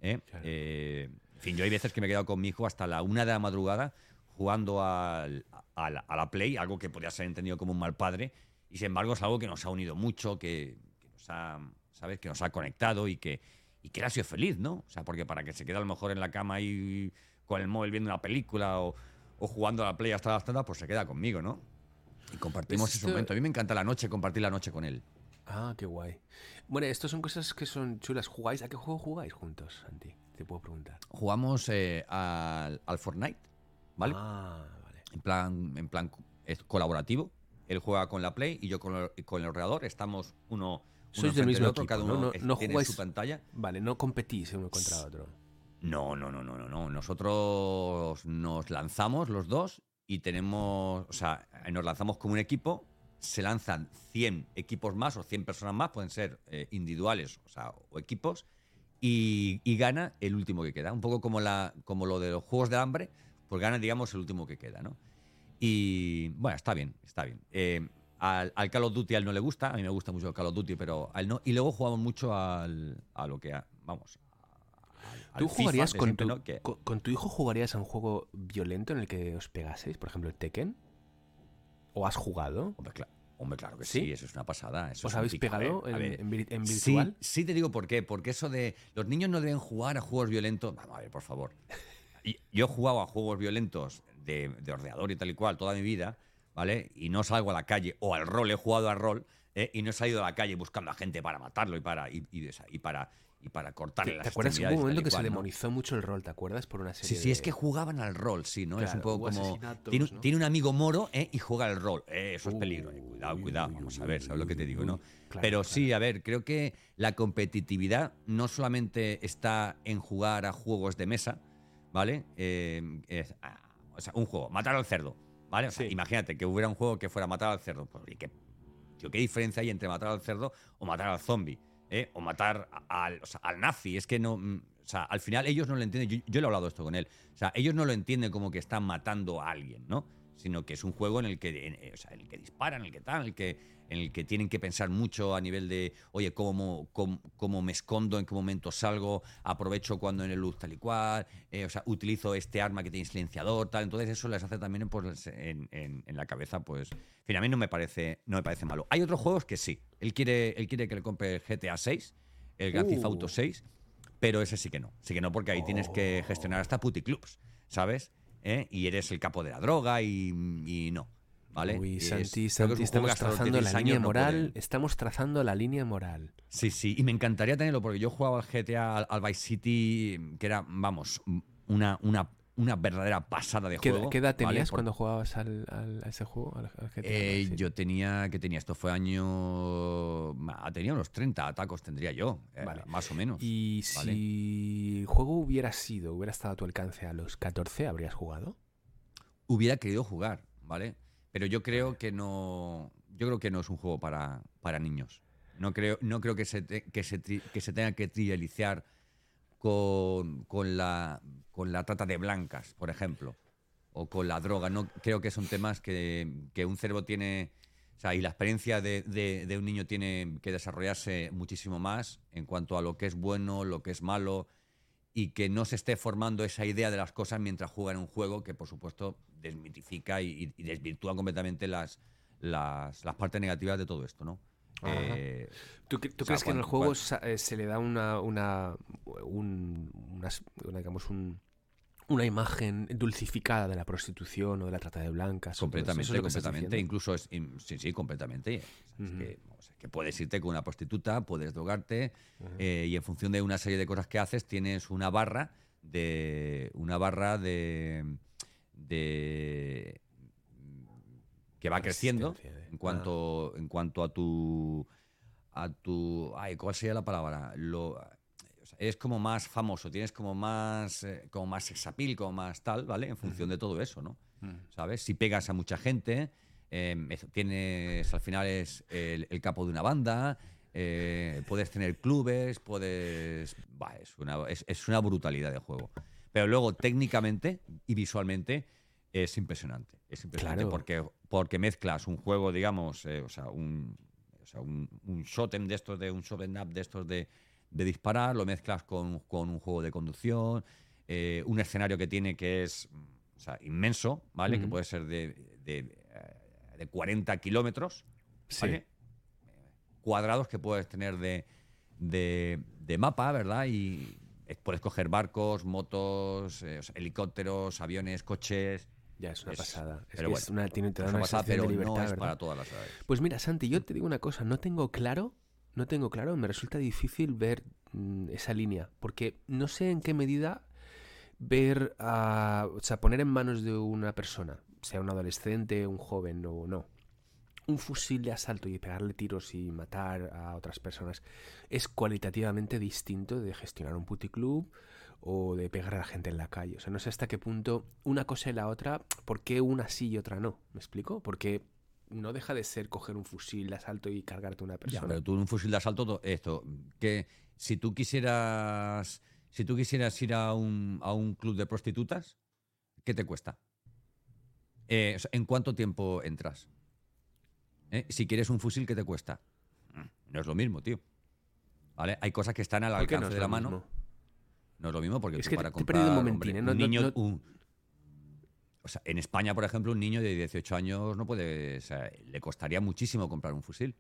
¿Eh?
Claro.
Eh, en fin, yo hay veces que me he quedado con mi hijo hasta la una de la madrugada jugando al- a, la, a la Play, algo que podría ser entendido como un mal padre, y sin embargo es algo que nos ha unido mucho, que, que nos ha, ¿sabes? Que nos ha conectado y que, y que él ha sido feliz, ¿no? O sea, porque para que se quede a lo mejor en la cama y con el móvil viendo una película o, o jugando a la Play hasta las tantas, pues se queda conmigo, ¿no? Y compartimos ese momento. A mí me encanta la noche, compartir la noche con él.
Ah, qué guay. Bueno, estas son cosas que son chulas. ¿Jugáis? ¿A qué juego jugáis juntos, Santi? Te puedo preguntar.
Jugamos eh, al, al Fortnite, ¿vale?
Ah, vale.
En plan, en plan es colaborativo. Él juega con la Play y yo con el, con el ordenador. Estamos uno,
Sois del mismo
otro,
equipo,
cada
¿no?
uno
No- no
tiene
jugáis-
su pantalla.
Vale, no competís uno contra otro.
No, no, no, no, no, no. Nosotros nos lanzamos los dos y tenemos, o sea, nos lanzamos como un equipo. Se lanzan 100 equipos más o 100 personas más, pueden ser eh, individuales o, sea, o equipos, y, y gana el último que queda. Un poco como, la, como lo de los Juegos de Hambre, pues gana, digamos, el último que queda, ¿no? Y bueno, está bien, está bien. Eh, al, al Call of Duty a él no le gusta, a mí me gusta mucho el Call of Duty, pero a él no. Y luego jugamos mucho al, a lo que, a- vamos,
¿Tú jugarías con tu, con, tu hijo jugarías a un juego violento en el que os pegaseis? Por ejemplo, el Tekken. ¿O has jugado?
Hombre, claro, que sí, eso es una pasada. ¿Os
habéis pegado en, virtual?
Sí, te digo por qué. Porque eso de los niños no deben jugar a juegos violentos. Vamos a ver, por favor. Yo he jugado a juegos violentos de, de ordenador y tal y cual toda mi vida, ¿vale? Y no salgo a la calle, o al rol, he jugado al rol, ¿eh? y no he salido a la calle buscando a gente para matarlo y para, y, y para y para cortarle las
¿Te acuerdas un momento que se demonizó mucho el rol? ¿Te acuerdas? Por una serie
Sí, sí, es que jugaban al rol, sí, ¿no? es un poco como. Tiene, un amigo moro ¿eh? y juega al rol. Eh, eso es peligro. Eh. Cuidado, cuidado. Vamos a ver, ¿sabes lo que te digo, no? Pero sí, a ver, creo que la competitividad no solamente está en jugar a juegos de mesa, ¿vale? Ah, o sea, un juego, matar al cerdo, ¿vale? O sea, imagínate que hubiera un juego que fuera matar al cerdo. Pues, ¿qué, ¿Qué diferencia hay entre matar al cerdo o matar al zombie? ¿eh? o matar al, al, nazi. Es que no. Mm, o sea, al final ellos no lo entienden. Yo, he hablado esto con él. O sea, ellos no lo entienden como que están matando a alguien, ¿no? Sino que es un juego en el que, en, o sea, en el que disparan, en el que tal, en el que en el que tienen que pensar mucho a nivel de, oye, ¿cómo, cómo, me escondo, en qué momento salgo, aprovecho cuando en el luz tal y cual, eh, o sea, utilizo este arma que tiene silenciador, tal. Entonces eso les hace también pues, en, en, la cabeza, pues, mí no me parece, no me parece malo. Hay otros juegos que sí. Él quiere, él quiere que le compre GTA 6, el Grand Theft Auto 6, uh. pero ese sí que no. Sí que no, porque ahí tienes que gestionar hasta puticlubs, ¿sabes? ¿Eh? Y eres el capo de la droga y, y no. ¿Vale?
Uy, Santi, Santi estamos trazando la línea moral. estamos trazando la línea moral.
Sí, sí, y me encantaría tenerlo porque yo jugaba al GTA, al, Vice City, que era, vamos, una, una, una verdadera pasada de juego.
¿Qué edad tenías cuando jugabas al, a ese juego? Al,
GTA, eh, yo tenía, ¿qué tenía? Esto fue año... Tenía unos 30 atacos, tendría yo, eh, más o menos.
Y si el juego hubiera sido, hubiera estado a tu alcance a los 14, ¿habrías jugado?
Hubiera querido jugar, ¿vale? Pero yo creo que no. Yo creo que no es un juego para, para niños. No creo, no creo que, se que, se que se tenga que trivializar con, con, la, con la trata de blancas, por ejemplo, o con la droga. No creo que son temas que, que un cerebro tiene. O sea, y la experiencia de, de, de, un niño tiene que desarrollarse muchísimo más en cuanto a lo que es bueno, lo que es malo, y que no se esté formando esa idea de las cosas mientras juega en un juego que, por supuesto, desmitifica y, desvirtúa completamente las, las, partes negativas de todo esto, ¿no?
Eh, ¿Tú, crees que en el juego eh, se le da una, una, digamos, un, una imagen dulcificada de la prostitución o de la trata de blancas?
Completamente, completamente. Incluso es, sí, sí, completamente que puedes irte con una prostituta, puedes drogarte eh, y en función de una serie de cosas que haces tienes una barra de una barra de, de que va creciendo en cuanto en cuanto a tu a tu ay cuál sería la palabra lo es como más famoso tienes como más eh, como más sexapil como más tal vale en función de todo eso no sabes si pegas a mucha gente Em, tienes, al final es el, capo de una banda, eh, puedes tener clubes, puedes... es, una, es, una brutalidad de juego. Pero luego técnicamente y visualmente es impresionante. Es impresionante porque, porque mezclas un juego, digamos, eh, o sea, un, o sea, un, un de estos, de un shoot up de estos de, de disparar, lo mezclas con, con, un juego de conducción, eh, un escenario que tiene que es o sea, inmenso, ¿vale? Que puede ser de, de de 40 kilómetros cuadrados que puedes tener de, de, mapa, ¿verdad? Y puedes coger barcos, motos, eh, helicópteros, aviones, coches.
Ya, es una pasada. pero es una, tiene,
una pasada, pero no es para todas las edades.
Pues mira, Santi, yo te digo una cosa, no tengo claro, no tengo claro, me resulta difícil ver mm, esa línea, porque no sé en qué medida ver, o sea, poner en manos de una persona, sea un adolescente, un joven o no, un fusil de asalto y pegarle tiros y matar a otras personas es cualitativamente distinto de gestionar un puticlub o de pegar a la gente en la calle. O sea, no sé hasta qué punto una cosa y la otra, ¿por qué una sí y otra no? ¿Me explico? Porque no deja de ser coger un fusil de asalto y cargarte a una persona.
Ya, pero tú un fusil de asalto, esto, que si tú quisieras, si tú quisieras ir a un, a un club de prostitutas, ¿qué te cuesta? Eh, ¿En cuánto tiempo entras? ¿Eh? Si quieres un fusil, ¿qué te cuesta? No es lo mismo, tío. ¿Vale? Hay cosas que están al alcance de la mano. No es lo mismo porque
Es
tú
que
para
te- te he perdido
comprar hombre,
momentín, ¿eh?
un
No- no-
niño,
no-
un- o sea, en España, por ejemplo, un niño de 18 años no puede, o sea, le costaría muchísimo comprar un fusil.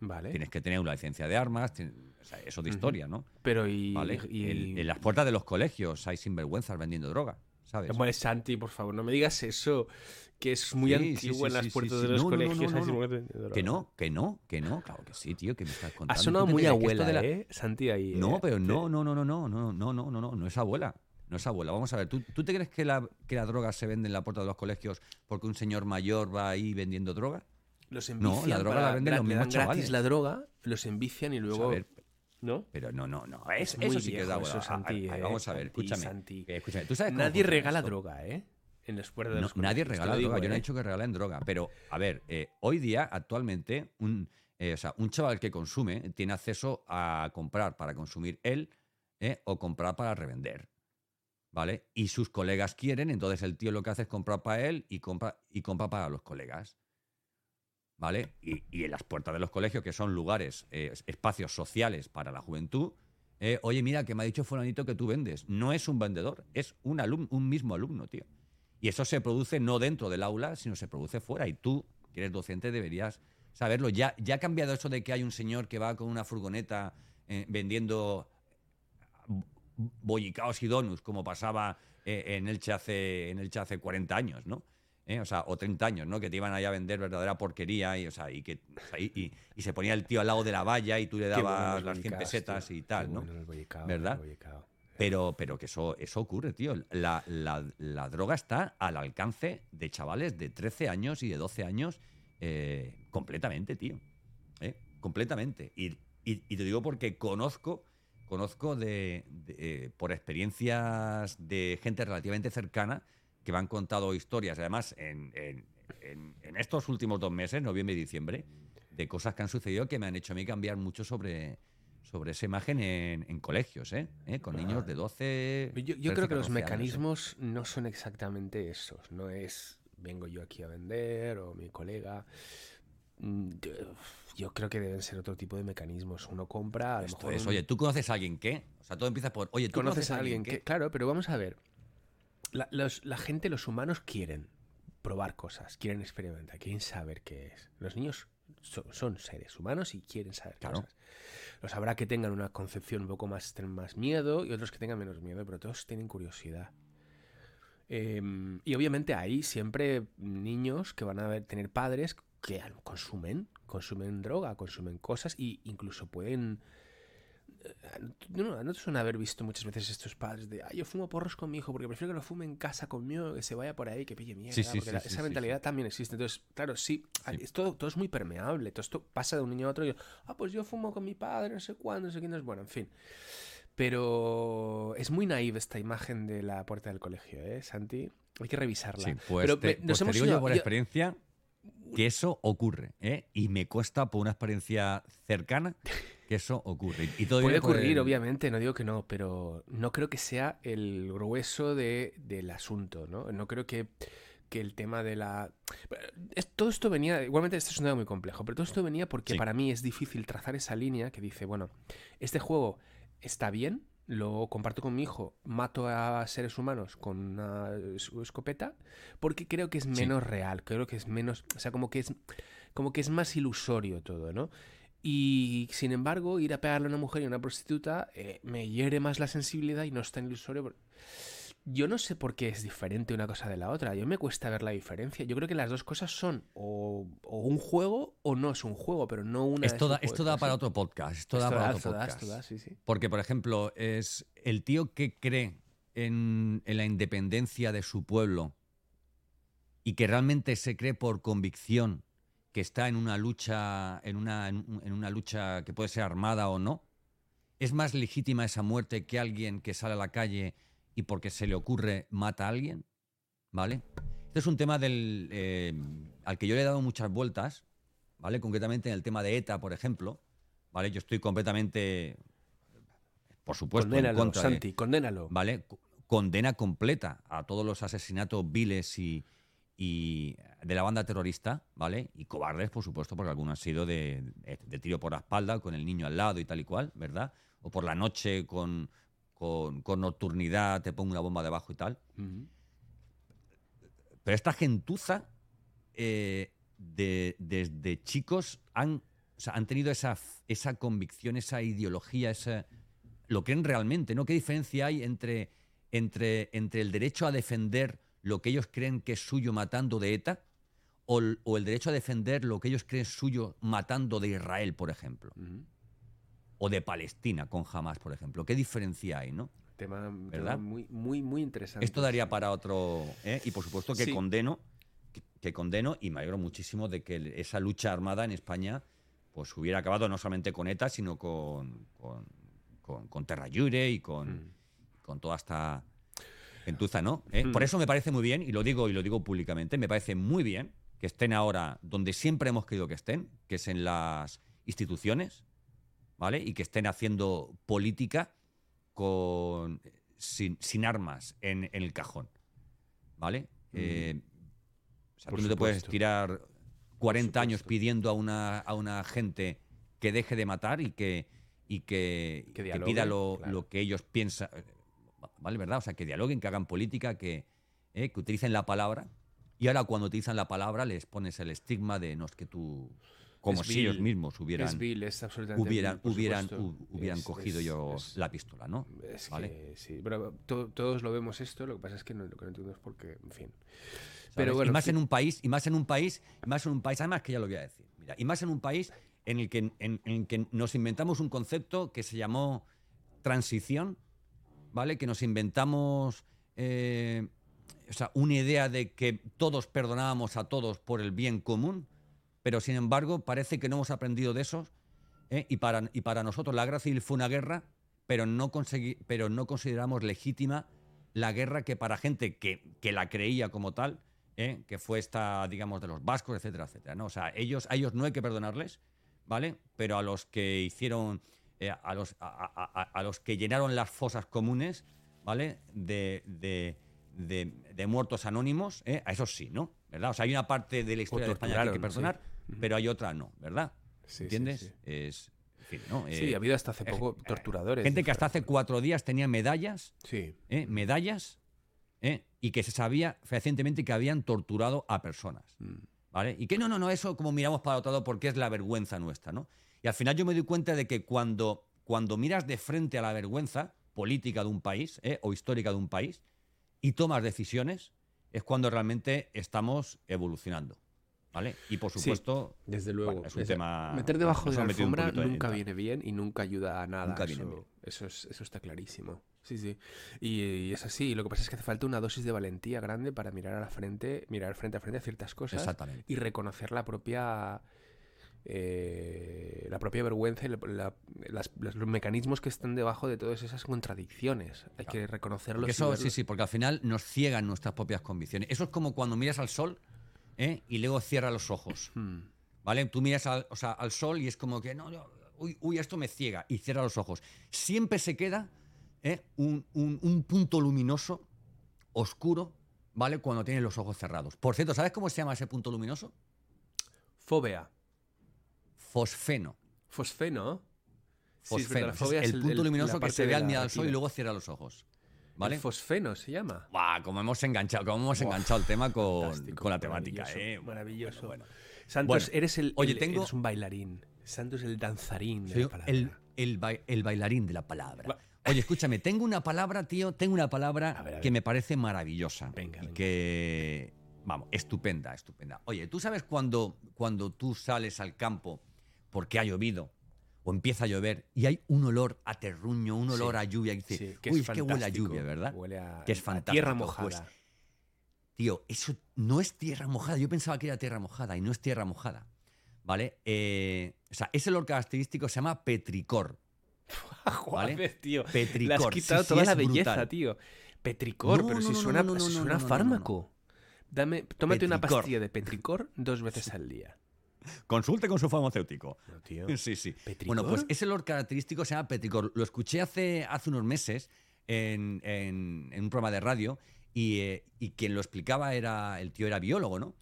Vale.
Tienes que tener una licencia de armas, o sea, eso de historia, ¿no?
Pero y.
¿Vale?
y-
En, en las puertas de los colegios hay sinvergüenzas vendiendo droga, ¿sabes?
Hombre, Santi, por favor, no me digas eso. Que es muy
Sí,
antiguo
sí, sí,
en las
sí,
puertas
sí,
de los
No, no, no,
colegios.
no, no.
que-
no, que no, que no, claro que sí, tío, que me estás contando.
Ha
¿Tú
sonado muy abuela,
de la-
¿eh? Santi ahí.
No,
¿eh?
pero no, no, no, no, no, no, no, no, no, no, no es abuela. No es abuela. Vamos a ver, ¿tú, tú te crees que la, que la droga se vende en la puerta de los colegios porque un señor mayor va ahí vendiendo droga?
Los
No, la
envician
droga
para-
la venden los mismos
gratis
chavales.
la droga, los envician y
Pues
luego.
a ver,
¿No?
pero no, no, no. Es, eso sí que es abuela.
eh,
vamos a ver,
Santi,
escúchame.
Santi.
eh, escúchame. ¿Tú sabes
Nadie regala
esto?
droga, ¿eh? En puertas de
No,
los
nadie regala
digo,
droga. Yo no he
¿eh?
dicho que regalen droga. Pero, a ver, eh, hoy día, actualmente, un, eh, o sea, un chaval que consume tiene acceso a comprar para consumir él eh, o comprar para revender. ¿Vale? Y sus colegas quieren, entonces el tío lo que hace es comprar para él y compra, y compra para los colegas. ¿Vale? Y, y en las puertas de los colegios, que son lugares, espacios sociales para la juventud, eh, oye, mira, que me ha dicho fulanito que tú vendes. No es un vendedor, es un, alum- un mismo alumno, tío. Y eso se produce no dentro del aula, sino se produce fuera. Y tú, que eres docente, deberías saberlo. Ya, ya ha cambiado eso de que hay un señor que va con una furgoneta eh, vendiendo bollicaos y donuts, como pasaba eh, en, Elche hace, en Elche hace 40 años, ¿no? Eh, O sea, o 30 años, ¿no? Que te iban allá a vender verdadera porquería y, o sea, y, que, o sea, y, y- y se ponía el tío al lado de la valla y tú le
bueno
dabas las 100
bollicaos,
pesetas
tío.
y tal,
Qué
¿no?
bueno
¿Verdad? Pero, pero que eso, eso ocurre, tío. La, la- la droga está al alcance de chavales de 13 años y de 12 años eh, completamente, tío. ¿Eh? Completamente. Y, y- te digo porque conozco, conozco de, de, eh, por experiencias de gente relativamente cercana que me han contado historias, además, en- en estos últimos dos meses, noviembre y diciembre, de cosas que han sucedido que me han hecho a mí cambiar mucho sobre, sobre esa imagen en, en colegios, ¿eh? ¿Eh? Con niños de 12.
Yo, yo
13,
creo que
14
los
años, ¿eh?
mecanismos no son exactamente esos. No es vengo yo aquí a vender o mi colega. Mm, Yo, creo que deben ser otro tipo de mecanismos. Uno compra, a lo
Esto
mejor.
es,
un-
oye, ¿tú conoces a alguien que? O sea, todo empieza por, oye, ¿tú
conoces a alguien que? Claro, pero vamos a ver. La, los- la gente, los humanos quieren probar cosas, quieren experimentar, quieren saber qué es. Los niños so- son seres humanos y quieren saber
Claro.
cosas. Los habrá que tengan una concepción un poco más, más miedo y otros que tengan menos miedo, pero todos tienen curiosidad. Em, y obviamente hay siempre niños que van a tener padres que consumen, consumen droga, consumen cosas e incluso pueden... No, no, te suena haber visto muchas veces estos padres de, "Ay, yo fumo porros con mi hijo porque prefiero que lo fume en casa conmigo, que se vaya por ahí, que pille mierda.
Sí, sí,
porque
sí,
la- esa mentalidad también existe. Entonces, claro, sí, es todo, todo es muy permeable. Todo esto pasa de un niño a otro y, ah, pues yo fumo con mi padre, no sé cuándo, no sé quién es. Bueno, en fin. Pero es muy naive esta imagen de la puerta del colegio, ¿eh, Santi? Hay que revisarla.
Sí, pues,
Pero
te,
me-
pues
nos
te
hemos
digo
ido-
yo por
yo-
experiencia que eso ocurre, ¿eh? Y me cuesta por una experiencia cercana que eso ocurre. Y
Puede ocurrir, obviamente, no digo que no, pero no creo que sea el grueso de, del asunto, ¿no? No creo que, que el tema de la... todo esto venía, igualmente esto es un tema muy complejo, pero todo esto venía porque
Sí.
para mí es difícil trazar esa línea que dice, bueno, este juego está bien, lo comparto con mi hijo, mato a seres humanos con una es- escopeta, porque creo que es menos real, creo que es menos, o sea, como que es, como que es más ilusorio todo, ¿no? Y sin embargo, ir a pegarle a una mujer y a una prostituta eh, me hiere más la sensibilidad y no es tan ilusorio. Yo no sé por qué es diferente una cosa de la otra. Yo me cuesta ver la diferencia. Yo creo que las dos cosas son o, o un juego o no es un juego, pero no una.
Esto
es
da, esto da para otro podcast. Esto, da para otro podcast. Porque, por ejemplo, es el tío que cree en, en la independencia de su pueblo y que realmente se cree por convicción que está en una lucha, en una, en un- en una lucha que puede ser armada o no, es más legítima esa muerte que alguien que sale a la calle y porque se le ocurre mata a alguien, ¿vale? Este es un tema del, eh, al que yo le he dado muchas vueltas, ¿vale? Concretamente en el tema de ETA, por ejemplo, ¿vale? Yo estoy completamente, por supuesto, en
condénalo,
contra de-
Santi, condénalo.
¿vale? Co- Condena completa a todos los asesinatos viles y, y de la banda terrorista, ¿vale? Y cobardes, por supuesto, porque algunos han sido de, de tiro por la espalda, con el niño al lado y tal y cual, ¿verdad? O por la noche con con, con nocturnidad, te pongo una bomba debajo y tal. Pero esta gentuza, eh, de- desde chicos, han, o sea, han tenido esa, esa convicción, esa ideología, esa, lo creen realmente, ¿no? ¿Qué diferencia hay entre, entre, entre el derecho a defender lo que ellos creen que es suyo matando de ETA o el, o el derecho a defender lo que ellos creen suyo matando de Israel, por ejemplo? O de Palestina con Hamas, por ejemplo. ¿Qué diferencia hay, no?
Tema, muy, muy, muy interesante.
Esto daría para otro. ¿eh? Y por supuesto que
Sí.
condeno, que, que condeno y me alegro muchísimo de que esa lucha armada en España pues hubiera acabado no solamente con ETA, sino con, con, con, con Terra Jure y con,
Mm.
con toda esta gentuza, ¿no? ¿Eh?
Mm.
Por eso me parece muy bien, y lo digo y lo digo públicamente, me parece muy bien que estén ahora donde siempre hemos querido que estén, que es en las instituciones, ¿vale? Y que estén haciendo política con sin, sin armas en, en el cajón, ¿vale? Eh, o sea,
Por
tú no te puedes tirar 40 años pidiendo a una, a una gente que deje de matar y que, y que,
Que
que
dialogue,
pida lo,
claro.
lo que ellos piensan. ¿Vale? ¿Verdad? O sea, que dialoguen, que hagan política, que, eh, que utilicen la palabra. Y ahora cuando utilizan la palabra les pones el estigma de no es que tú... Como
Es
si ellos mismos hubieran,
Es vil, es absolutamente
hubieran,
vil,
hubieran, hu- hubieran cogido yo la pistola, ¿no?
Es
¿Vale?
que sí, pero to- todos lo vemos esto, lo que pasa es que no, lo que no entiendo es por qué, en fin.
¿sabes?
Pero bueno,
y más
sí.
en un país, y más en un país, y más en un país, además que ya lo voy a decir. Mira, y más en un país en el que, en, en el que nos inventamos un concepto que se llamó transición, ¿vale? Que nos inventamos eh, o sea, una idea de que todos perdonábamos a todos por el bien común, pero sin embargo parece que no hemos aprendido de eso. ¿eh? Y, para, y para nosotros la guerra civil fue una guerra, pero no, pero no consideramos legítima la guerra que para gente que, que la creía como tal, ¿eh? que fue esta, digamos, de los vascos, etcétera, etcétera. ¿no? O sea, ellos, a ellos no hay que perdonarles, ¿vale? Pero a los que hicieron, eh, a, los, a, a- a- a los que llenaron las fosas comunes, ¿vale? De, de, de- de muertos anónimos, ¿eh? a esos sí, ¿no? ¿Verdad? O sea, hay una parte de la historia de España que hay que perdonar,
sí.
Pero hay otra no, ¿verdad?
Sí, sí.
Es, en fin, ¿no?
Sí, ha habido hasta hace
eh,
poco torturadores.
gente que hasta hace cuatro días tenía medallas
Sí,
medallas y que se sabía fehacientemente que habían torturado a personas.
mm,
¿vale? Y que no, no, no, eso como miramos para otro lado porque es la vergüenza nuestra. ¿no? Y al final yo me doy cuenta de que cuando, cuando miras de frente a la vergüenza política de un país ¿eh? o histórica de un país y tomas decisiones, es cuando realmente estamos evolucionando. ¿Vale? Y por
Sí,
supuesto,
desde luego.
Bueno, es un
Desde-
tema-
Meter debajo de la alfombra nunca viene bien y nunca ayuda a nada.
Nunca viene
eso,
bien.
Eso, es, eso está clarísimo. Sí, sí. Y, y es así. Lo que pasa es que hace falta una dosis de valentía grande para mirar a la frente, mirar frente a frente a ciertas cosas
exactamente.
y reconocer la propia eh, la propia vergüenza y la- la- las- los mecanismos que están debajo de todas esas contradicciones. Hay que reconocerlos.
Eso, sí, sí, porque al final nos ciegan nuestras propias convicciones. Eso es como cuando miras al sol ¿eh? y luego cierras los ojos.
Hmm.
¿Vale? Tú miras al, o sea, al sol y es como que, no, no, uy, uy, esto me ciega y cierra los ojos. Siempre se queda ¿eh? un, un- un punto luminoso, oscuro, ¿vale? Cuando tienes los ojos cerrados. Por cierto, ¿sabes cómo se llama ese punto luminoso?
Fobea.
Fosfeno.
Fosfeno. Es
Fosfeno. es
es
el, punto luminoso que se ve al mirar al sol y luego cierra los ojos. ¿Vale?
El fosfeno se llama.
Buah, como hemos enganchado, como hemos
Buah,
enganchado el tema con, la temática,
maravilloso,
¿eh?
maravilloso.
Bueno, bueno.
Santos,
Bueno,
eres el,
oye,
el-
tengo-
eres un bailarín. Santos el danzarín de la palabra.
el, el, bai- el bailarín de la palabra. Oye, escúchame, tengo una palabra, tío, tengo una palabra
A ver, a
que me parece maravillosa.
Venga,
y
venga.
que, vamos, estupenda, estupenda. Oye, ¿tú sabes cuando, cuando tú sales al campo porque ha llovido o empieza a llover y hay un olor a terruño, un olor
Sí,
a lluvia y
Sí, que
uy,
es
es que huele a lluvia, ¿verdad?
Huele a,
Que es
a
fantástico,
tierra
pues,
mojada.
Tío, eso no es tierra mojada. Yo pensaba que era tierra mojada y no es tierra mojada. ¿Vale? Eh, o sea, ese olor característico se llama petricor.
Joder, tío. Le has
Petricor.
quitado
Sí,
toda la belleza,
brutal.
tío. Petricor,
No,
pero
no,
si suena,
no,
suena fármaco. Dame, tómate una
Petricor.
pastilla de petricor dos veces al día.
Consulte con su farmacéutico.
No, tío.
Sí, sí.
¿Petricor?
Bueno, pues ese olor característico se llama petricor. Lo escuché hace, hace unos meses en, en- en un programa de radio y, eh, y quien lo explicaba era, el tío era biólogo, ¿no?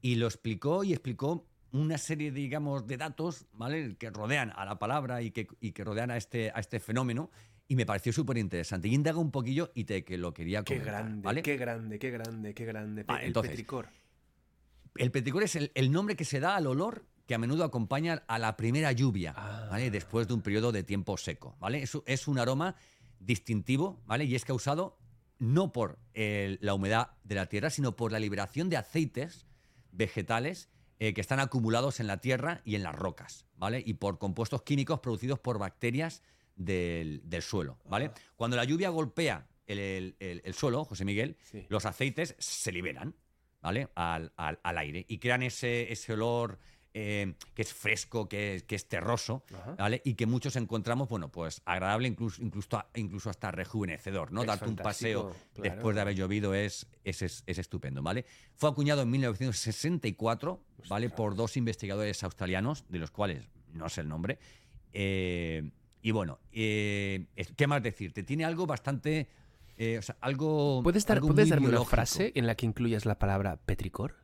Y lo explicó y explicó una serie, digamos, de datos, ¿vale? Que rodean a la palabra y que, y que rodean a este, a este fenómeno. y me pareció súper interesante. Y indaga un poquillo y te que lo quería
Qué
comentar.
grande,
¿vale?
qué grande, qué grande, qué grande.
Vale,
el
entonces,
petricor.
El petricor es el, el nombre que se da al olor que a menudo acompaña a la primera lluvia,
Ah.
¿vale? Después de un periodo de tiempo seco, ¿vale? Es, es un aroma distintivo, ¿vale? Y es causado no por la humedad de la tierra, sino por la liberación de aceites vegetales eh, que están acumulados en la tierra y en las rocas, ¿vale? Y por compuestos químicos producidos por bacterias del, del suelo, ¿vale? Cuando la lluvia golpea el, el- el- el suelo, José Miguel,
Sí.
los aceites se liberan, ¿vale? Al, al- al aire y crean ese, ese olor eh, que es fresco, que es, que es terroso,
Ajá.
¿vale? Y que muchos encontramos, bueno, pues agradable, incluso, incluso, incluso hasta rejuvenecedor, ¿no?
Es
Darte un paseo
claro.
después de haber llovido es, es, es- es estupendo, ¿vale? Fue acuñado en 1964, ¿vale? Por dos investigadores australianos, de los cuales no sé el nombre. eh, y bueno, eh, ¿qué más decirte? Tiene algo bastante... eh, o sea, algo...
¿Puedes, dar-
algo
¿puedes
muy
darme una frase en la que incluyas la palabra petricor?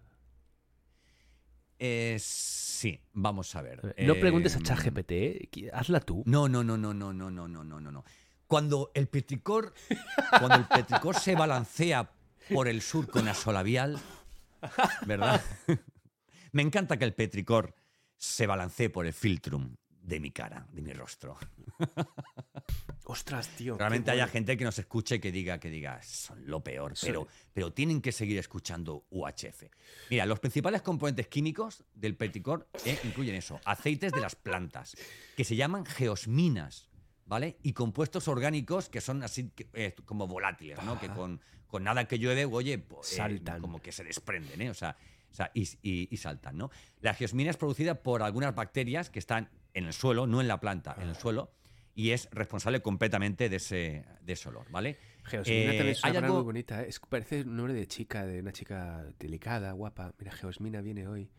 Eh, sí, vamos a ver.
No preguntes a
Eh,
ChatGPT, eh, hazla tú.
No, no, no, no, no, no, no, no, no, no, no. Cuando el petricor, cuando el petricor se balancea por el surco nasolabial, ¿verdad? Me encanta que el petricor se balancee por el filtrum de mi cara, de mi rostro.
Ostras, tío.
Realmente haya
bueno.
gente que nos escuche que diga que diga son lo peor,
Sí.
pero, pero tienen que seguir escuchando UHF. Mira, los principales componentes químicos del petricor eh, incluyen eso, aceites de las plantas, que se llaman geosminas, ¿vale? Y compuestos orgánicos que son así eh, como volátiles, ¿no? Que
Ajá.
con, con nada que llueve, oye, pues, eh,
Saltan.
como que se desprenden, ¿eh? O sea, o sea, y, y- y saltan, ¿no? La geosmina es producida por algunas bacterias que están en el suelo, no en la planta, en el suelo, y es responsable completamente de ese, de ese olor, ¿vale?
Geosmina
Eh,
también es una
hay algo-
muy bonita. ¿eh? Es, parece un nombre de chica, de una chica delicada, guapa. Mira, Geosmina viene hoy.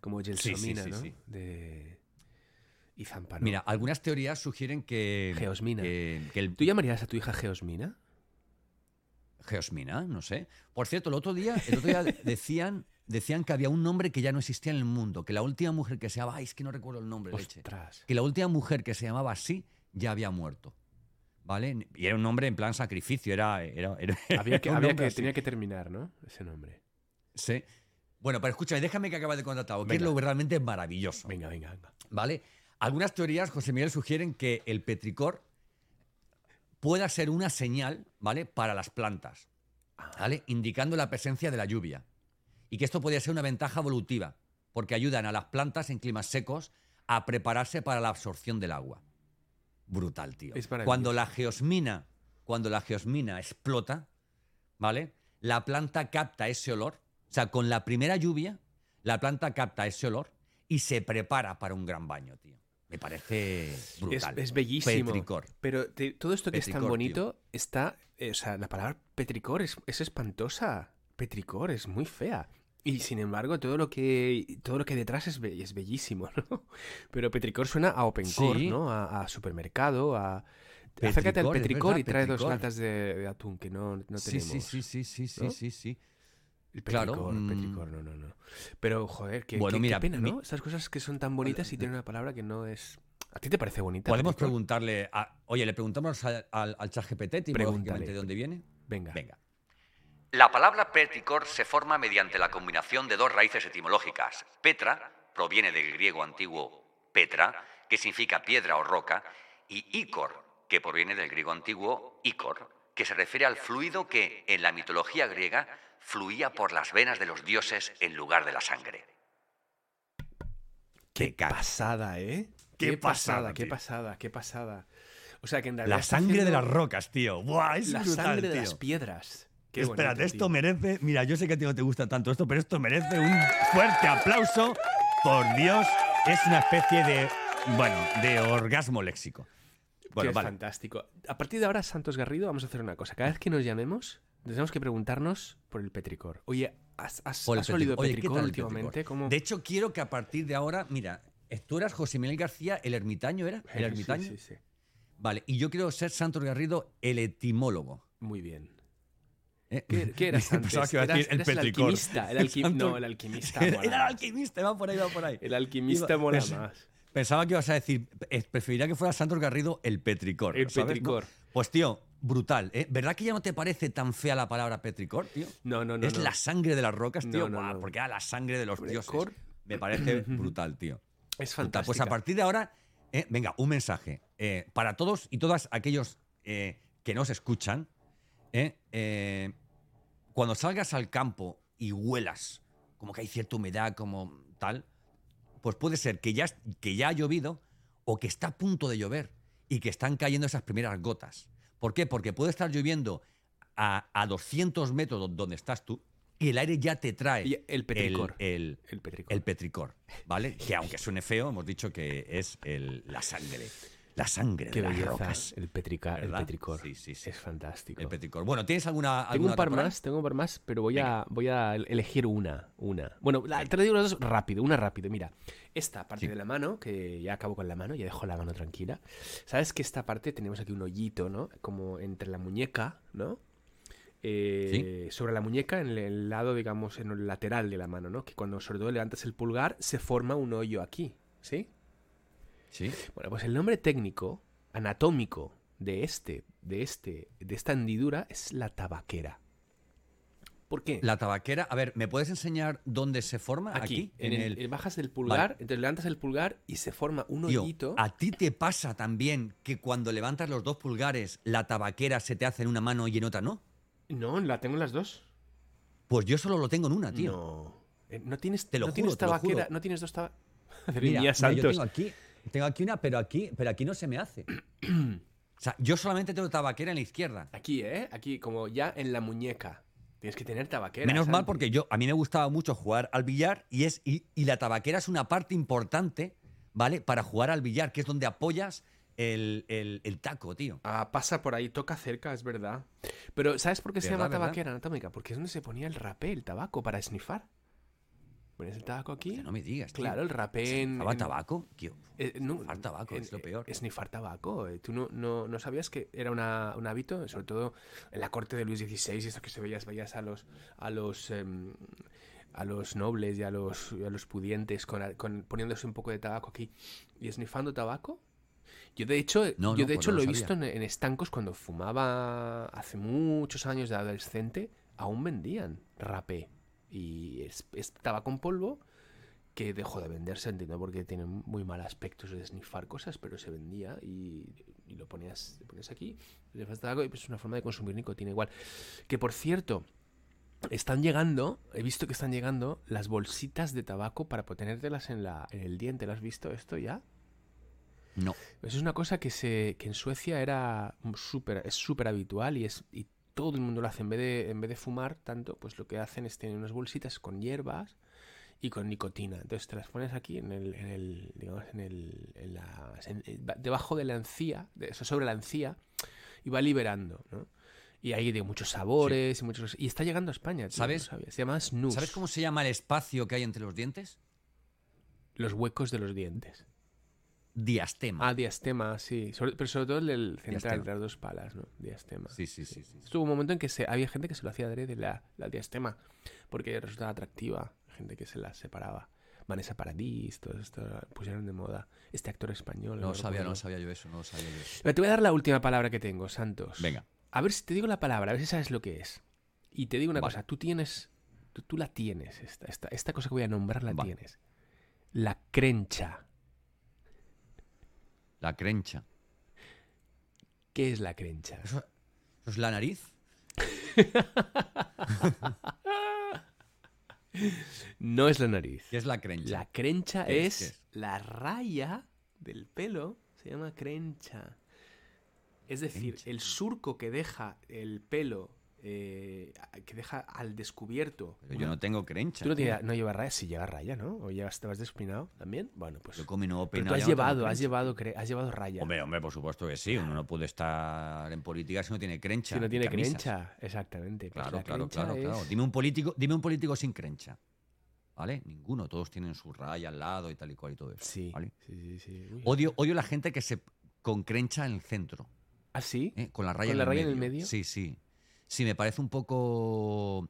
Como
sí,
Gelsomina,
sí,
¿no?
sí.
De Izampa, ¿no?
Mira, algunas teorías sugieren que.
Geosmina.
Que, que el,
¿Tú llamarías a tu hija Geosmina?
Geosmina, no sé. Por cierto, el otro día, el otro día decían, decían que había un nombre que ya no existía en el mundo, que la última mujer que se llamaba. Ay, es que no recuerdo el nombre, leche. Que la última mujer que se llamaba así ya había muerto. ¿Vale? Y era un nombre en plan sacrificio, era. era, era-
Había que, había que, tenía que terminar, ¿no? Ese nombre.
Sí. Bueno, pero escúchame, déjame que acabe de contratar, que es lo realmente maravilloso.
Venga, venga, venga.
¿Vale? Algunas teorías, José Miguel, sugieren que el petricor pueda ser una señal, ¿vale? Para las plantas, ¿vale? Indicando la presencia de la lluvia. Y que esto podría ser una ventaja evolutiva, porque ayudan a las plantas en climas secos a prepararse para la absorción del agua. Brutal, tío.
Es
cuando la geosmina, cuando la geosmina explota, ¿vale? La planta capta ese olor. O sea, con la primera lluvia, la planta capta ese olor y se prepara para un gran baño, tío. Me parece brutal.
es bellísimo.
Petricor.
Pero te- todo esto que es tan bonito está. eh, o sea, la palabra petricor es, es espantosa. Petricor es muy fea. Y sin embargo, todo lo que todo lo que detrás es, be- es bellísimo, ¿no? Pero petricor suena a opencore,
Sí.
¿no? A, a supermercado, a. Acércate al
Petricor, verdad,
y trae dos latas de, de atún que no, no
sí,
tenemos.
sí, sí, sí, sí, sí,
¿no?
sí, sí.
El
Claro,
petricor,
mm.
petricor, no, no, no. Pero, joder, qué,
Bueno,
qué- qué
mira,
pena,
mi-
¿no? Estas cosas que son tan bonitas y tienen una palabra que no es... ¿A ti te parece bonita?
Podemos
petricor?
preguntarle. A, oye, le preguntamos al, al, al chat GPT, de dónde viene.
Venga.
Venga. La palabra petricor se forma mediante la combinación de dos raíces etimológicas. Petra proviene del griego antiguo petra, que significa piedra o roca, y icor, que proviene del griego antiguo icor, que se refiere al fluido que en la mitología griega fluía por las venas de los dioses en lugar de la sangre.
Qué pasada, ¿eh?
Qué
pasada,
pasada,
qué pasada, qué pasada. O sea que en realidad
La sangre de las rocas, tío. Buah, es
La
brutal,
sangre de las piedras. Qué
Espérate,
bonito,
esto
tío.
merece. Mira, yo sé que a ti no te gusta tanto esto, pero esto merece un fuerte aplauso. Por Dios, es una especie de. Bueno, de orgasmo léxico.
Que
Bueno,
es
vale.
fantástico. A partir de ahora, Santos Garrido, vamos a hacer una cosa. Cada vez que nos llamemos, tenemos que preguntarnos por el petricor. Oye, ¿has, has, has olido
petricor. Oye, ¿qué
petricor
tal el
últimamente?
petricor?
¿Cómo-
De hecho, quiero que a partir de ahora. Mira, tú eras José Miguel García, el ermitaño, ¿era? ¿El ermitaño?
Sí, sí, sí.
Vale, y yo quiero ser Santos Garrido, el etimólogo.
Muy bien.
¿eh?
¿Qué, qué eras antes?
Pensaba que iba a
Eras-
decir el
eras el alquimista. El alqui-
Santo-
No, el alquimista.
Era, el alquimista, va por ahí, va por ahí.
El alquimista mola más.
Pensaba que ibas a decir, eh, preferiría que fuera Santos Garrido el petricor.
El petricor.
Pues tío, brutal. ¿eh? ¿Verdad que ya no te parece tan fea la palabra petricor, tío?
No, no, no.
Es
no.
la sangre de las rocas, tío.
No, no.
Porque era la sangre de los dioses.
cor-
Me parece brutal, tío.
Es fantástico.
Pues a partir de ahora, eh, venga, un mensaje. eh, para todos y todas aquellos eh, que nos escuchan, cuando salgas al campo y huelas, como que hay cierta humedad, como tal, pues puede ser que ya, que ya ha llovido o que está a punto de llover y que están cayendo esas primeras gotas. ¿Por qué? Porque puede estar lloviendo a, a 200 metros do- donde estás tú y el aire ya te trae
Y el petricor.
el-
El petricor.
el petricor, ¿vale? Que aunque suene feo, hemos dicho que es el- la sangre. La sangre
Qué
de las
belleza.
rocas.
El, petrica, el
¿Verdad?
petricor.
Sí, sí, sí.
Es fantástico.
El petricor. Bueno, ¿tienes alguna,
Tengo
alguna
un par más, tengo un par más, pero voy a, voy a elegir una. una. Bueno, la- te lo digo las dos rápido, una rápido. Mira, esta parte
Sí.
de la mano, que ya acabo con la mano, ya dejo la mano tranquila. ¿Sabes que esta parte tenemos aquí un hoyito, ¿no? Como entre la muñeca, ¿no? Eh, Sobre la muñeca, en el, el lado, digamos, en el lateral de la mano, ¿no? Que cuando sobre todo levantas el pulgar, se forma un hoyo aquí, ¿sí?
Sí.
Bueno, pues el nombre técnico, anatómico de este, de este, de esta hendidura es la tabaquera. ¿Por qué?
La tabaquera. A ver, ¿me puedes enseñar dónde se forma?
Aquí,
en, el.
el- bajas del pulgar, entonces levantas el pulgar y se forma un
Tío,
hoyito.
¿a ti te pasa también que cuando levantas los dos pulgares, la tabaquera se te hace en una mano y en otra no?
No, la tengo en las dos.
Pues yo solo lo tengo en una, tío.
No. Eh, No tienes,
Te lo
no
juro,
tienes
te lo
tabaquera,
juro.
no tienes dos tabaqueras.
Mira, mira, yo tengo aquí, tengo aquí una, pero aquí, pero aquí no se me hace. o sea, yo solamente tengo tabaquera en la izquierda.
Aquí, ¿eh? Aquí, como ya en la muñeca. Tienes que tener tabaquera.
Menos mal porque yo a mí me gustaba mucho jugar al billar y es y, y la tabaquera es una parte importante, ¿vale? Para jugar al billar, que es donde apoyas el, el- el taco, tío.
Ah, pasa por ahí, toca cerca, es verdad. Pero ¿sabes por qué se
¿Verdad,
llama
verdad?
tabaquera anatómica? Porque es donde se ponía el rapé, el tabaco, para esnifar. Pones el tabaco aquí.
No me digas, tío.
Claro, el rapé en...
¿Llevaba
en-
tabaco? Tío,
eh, no,
tabaco, es lo peor.
eh, Snifar tabaco. eh. Tú no, no, no sabías que era una- un hábito, sobre todo en la corte de Luis XVI, y esto que se veías, veías a los a los em, a los nobles y a los, y a los pudientes con, con- poniéndose un poco de tabaco aquí y esnifando tabaco. Yo de hecho,
No,
yo de
pues
hecho lo he visto en, en estancos cuando fumaba hace muchos años de adolescente, aún vendían rapé. Y es, es tabaco en polvo que dejó de venderse, entiendo, porque tiene muy mal aspecto eso de snifar cosas, pero se vendía y, y lo ponías, lo ponías aquí, le das tabaco y pues es una forma de consumir nicotina igual. Que por cierto, están llegando, he visto que están llegando las bolsitas de tabaco para ponértelas en, la, en el diente. ¿Lo has visto esto ya?
no.
Eso es una cosa que, se, que en Suecia era súper, es súper habitual y, es, y todo el mundo lo hace. En vez, de, en vez de fumar tanto, pues lo que hacen es tener unas bolsitas con hierbas y con nicotina. Entonces te las pones aquí en el, en el digamos, en el, en la, en- debajo de la encía, de, eso sobre la encía, y va liberando, ¿no? Y hay de muchos sabores y muchos... Y está llegando a España, tío,
¿Sabes?
no. Se llama snus.
¿Sabes cómo se llama el espacio que hay entre los dientes?
Los huecos de los dientes.
Diastema.
Ah, diastema, sí. Sobre- pero sobre todo el del central,
Diastema.
de las dos palas, ¿no? Diastema.
sí, sí, sí, sí.
Estuvo un momento en que se, había gente que se lo hacía adrede la, la diastema porque resultaba atractiva. Gente que se la separaba. Vanessa Paradis, todo esto pusieron de moda. Este actor español.
No lo sabía, no sabía yo eso, no sabía yo.
Pero Te voy a dar la última palabra que tengo, Santos.
Venga.
A ver si te digo la palabra, a ver si sabes lo que es. Y te digo una
Vale.
cosa, tú tienes, tú, tú la tienes, esta, esta, esta cosa que voy a nombrar la
Vale.
tienes. La crencha.
La crencha.
¿Qué es la crencha?
¿Eso, eso es la nariz?
No es la nariz.
¿Qué es la crencha?
La crencha
¿Qué
es, la raya del pelo, se llama crencha. Es decir,
Crencha.
el surco que deja el pelo, eh, que deja al descubierto.
Pero yo no tengo crencha.
Tú no, tienes- no llevas raya, si llevas raya, ¿no? O ya estabas despeinado también. Bueno, pues.
Yo con mi nuevo
Pero tú has
no
llevado, has llevado, has llevado raya.
Hombre, hombre, por supuesto que sí. Uno no puede estar en política si no tiene crencha.
si no tiene
camisas.
crencha, exactamente. Pues
Claro,
la
claro, claro, claro. Dime un político, dime un político sin crencha. ¿Vale? Ninguno. Todos tienen su raya al lado y tal y cual y todo eso.
Sí, sí, sí. sí.
Odio, odio la gente que se con crencha en el centro.
¿Ah, sí?
¿eh? Con la raya,
¿Con
en,
la
el
raya en el medio?
Sí, sí. Sí, me parece un poco.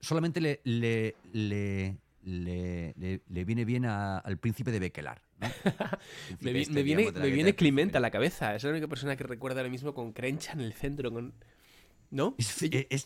Solamente le, le, le, le, le- le viene bien a- al príncipe de Bequelar.
me, viene, me viene Clement a la cabeza. Es la única persona que recuerda ahora mismo con Crencha en el centro. Con... ¿No?
Es,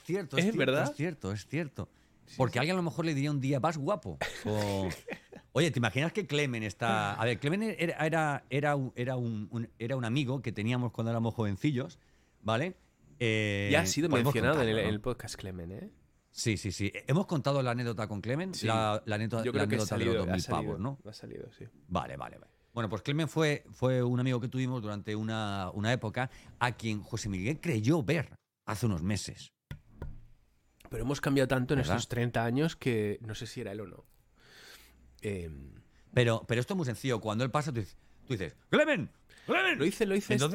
cierto, es, cierto,
verdad?
Es cierto, es cierto. Porque alguien a lo mejor le diría un día, vas guapo. Oye, ¿te imaginas que Clemen está. A ver, Clemen era, era, era, un, era un amigo que teníamos cuando éramos jovencillos, ¿vale?
Eh, ya ha sido mencionado en el, podcast Clemen, ¿eh?
Sí, sí, sí. Hemos contado la anécdota con Clemen, la, anécdota, Yo creo que de los 2000 pavos, ¿no?
Ha salido, sí.
Vale, vale, vale. Bueno, pues Clemen fue, fue un amigo que tuvimos durante una, una época a quien José Miguel creyó ver hace unos meses.
Pero hemos cambiado tanto en estos 30 años que no sé si era él o no.
Em, pero, pero esto es muy sencillo. Cuando él pasa, tú dices, ¡Clemen! ¡Clemen!
Lo hice, lo hice, esto,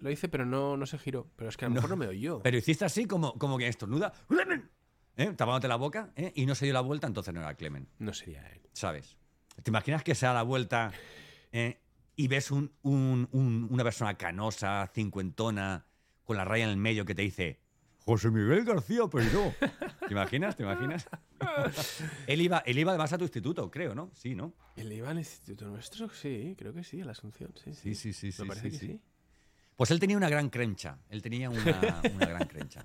lo hice, pero no, no se giró. Pero es que a lo mejor no me oyó.
Pero hiciste así como, como que estornuda, ¡Clemen! ¿Eh? Tapándote la boca ¿eh? y no se dio la vuelta, entonces no era Clemen.
No sería él.
¿Sabes? ¿Te imaginas que se da la vuelta ¿eh? y ves un, una persona canosa, cincuentona, con la raya en el medio que te dice, José Miguel García Peiró. ¿Te imaginas? ¿Te imaginas? él, iba, él iba además a tu instituto, creo, ¿no? Sí, ¿no?
Él iba al instituto nuestro, sí, creo que sí, a la Asunción, sí.
Sí, sí, sí. sí Me parece que sí. Pues él tenía una gran crencha. Él tenía una, gran crencha.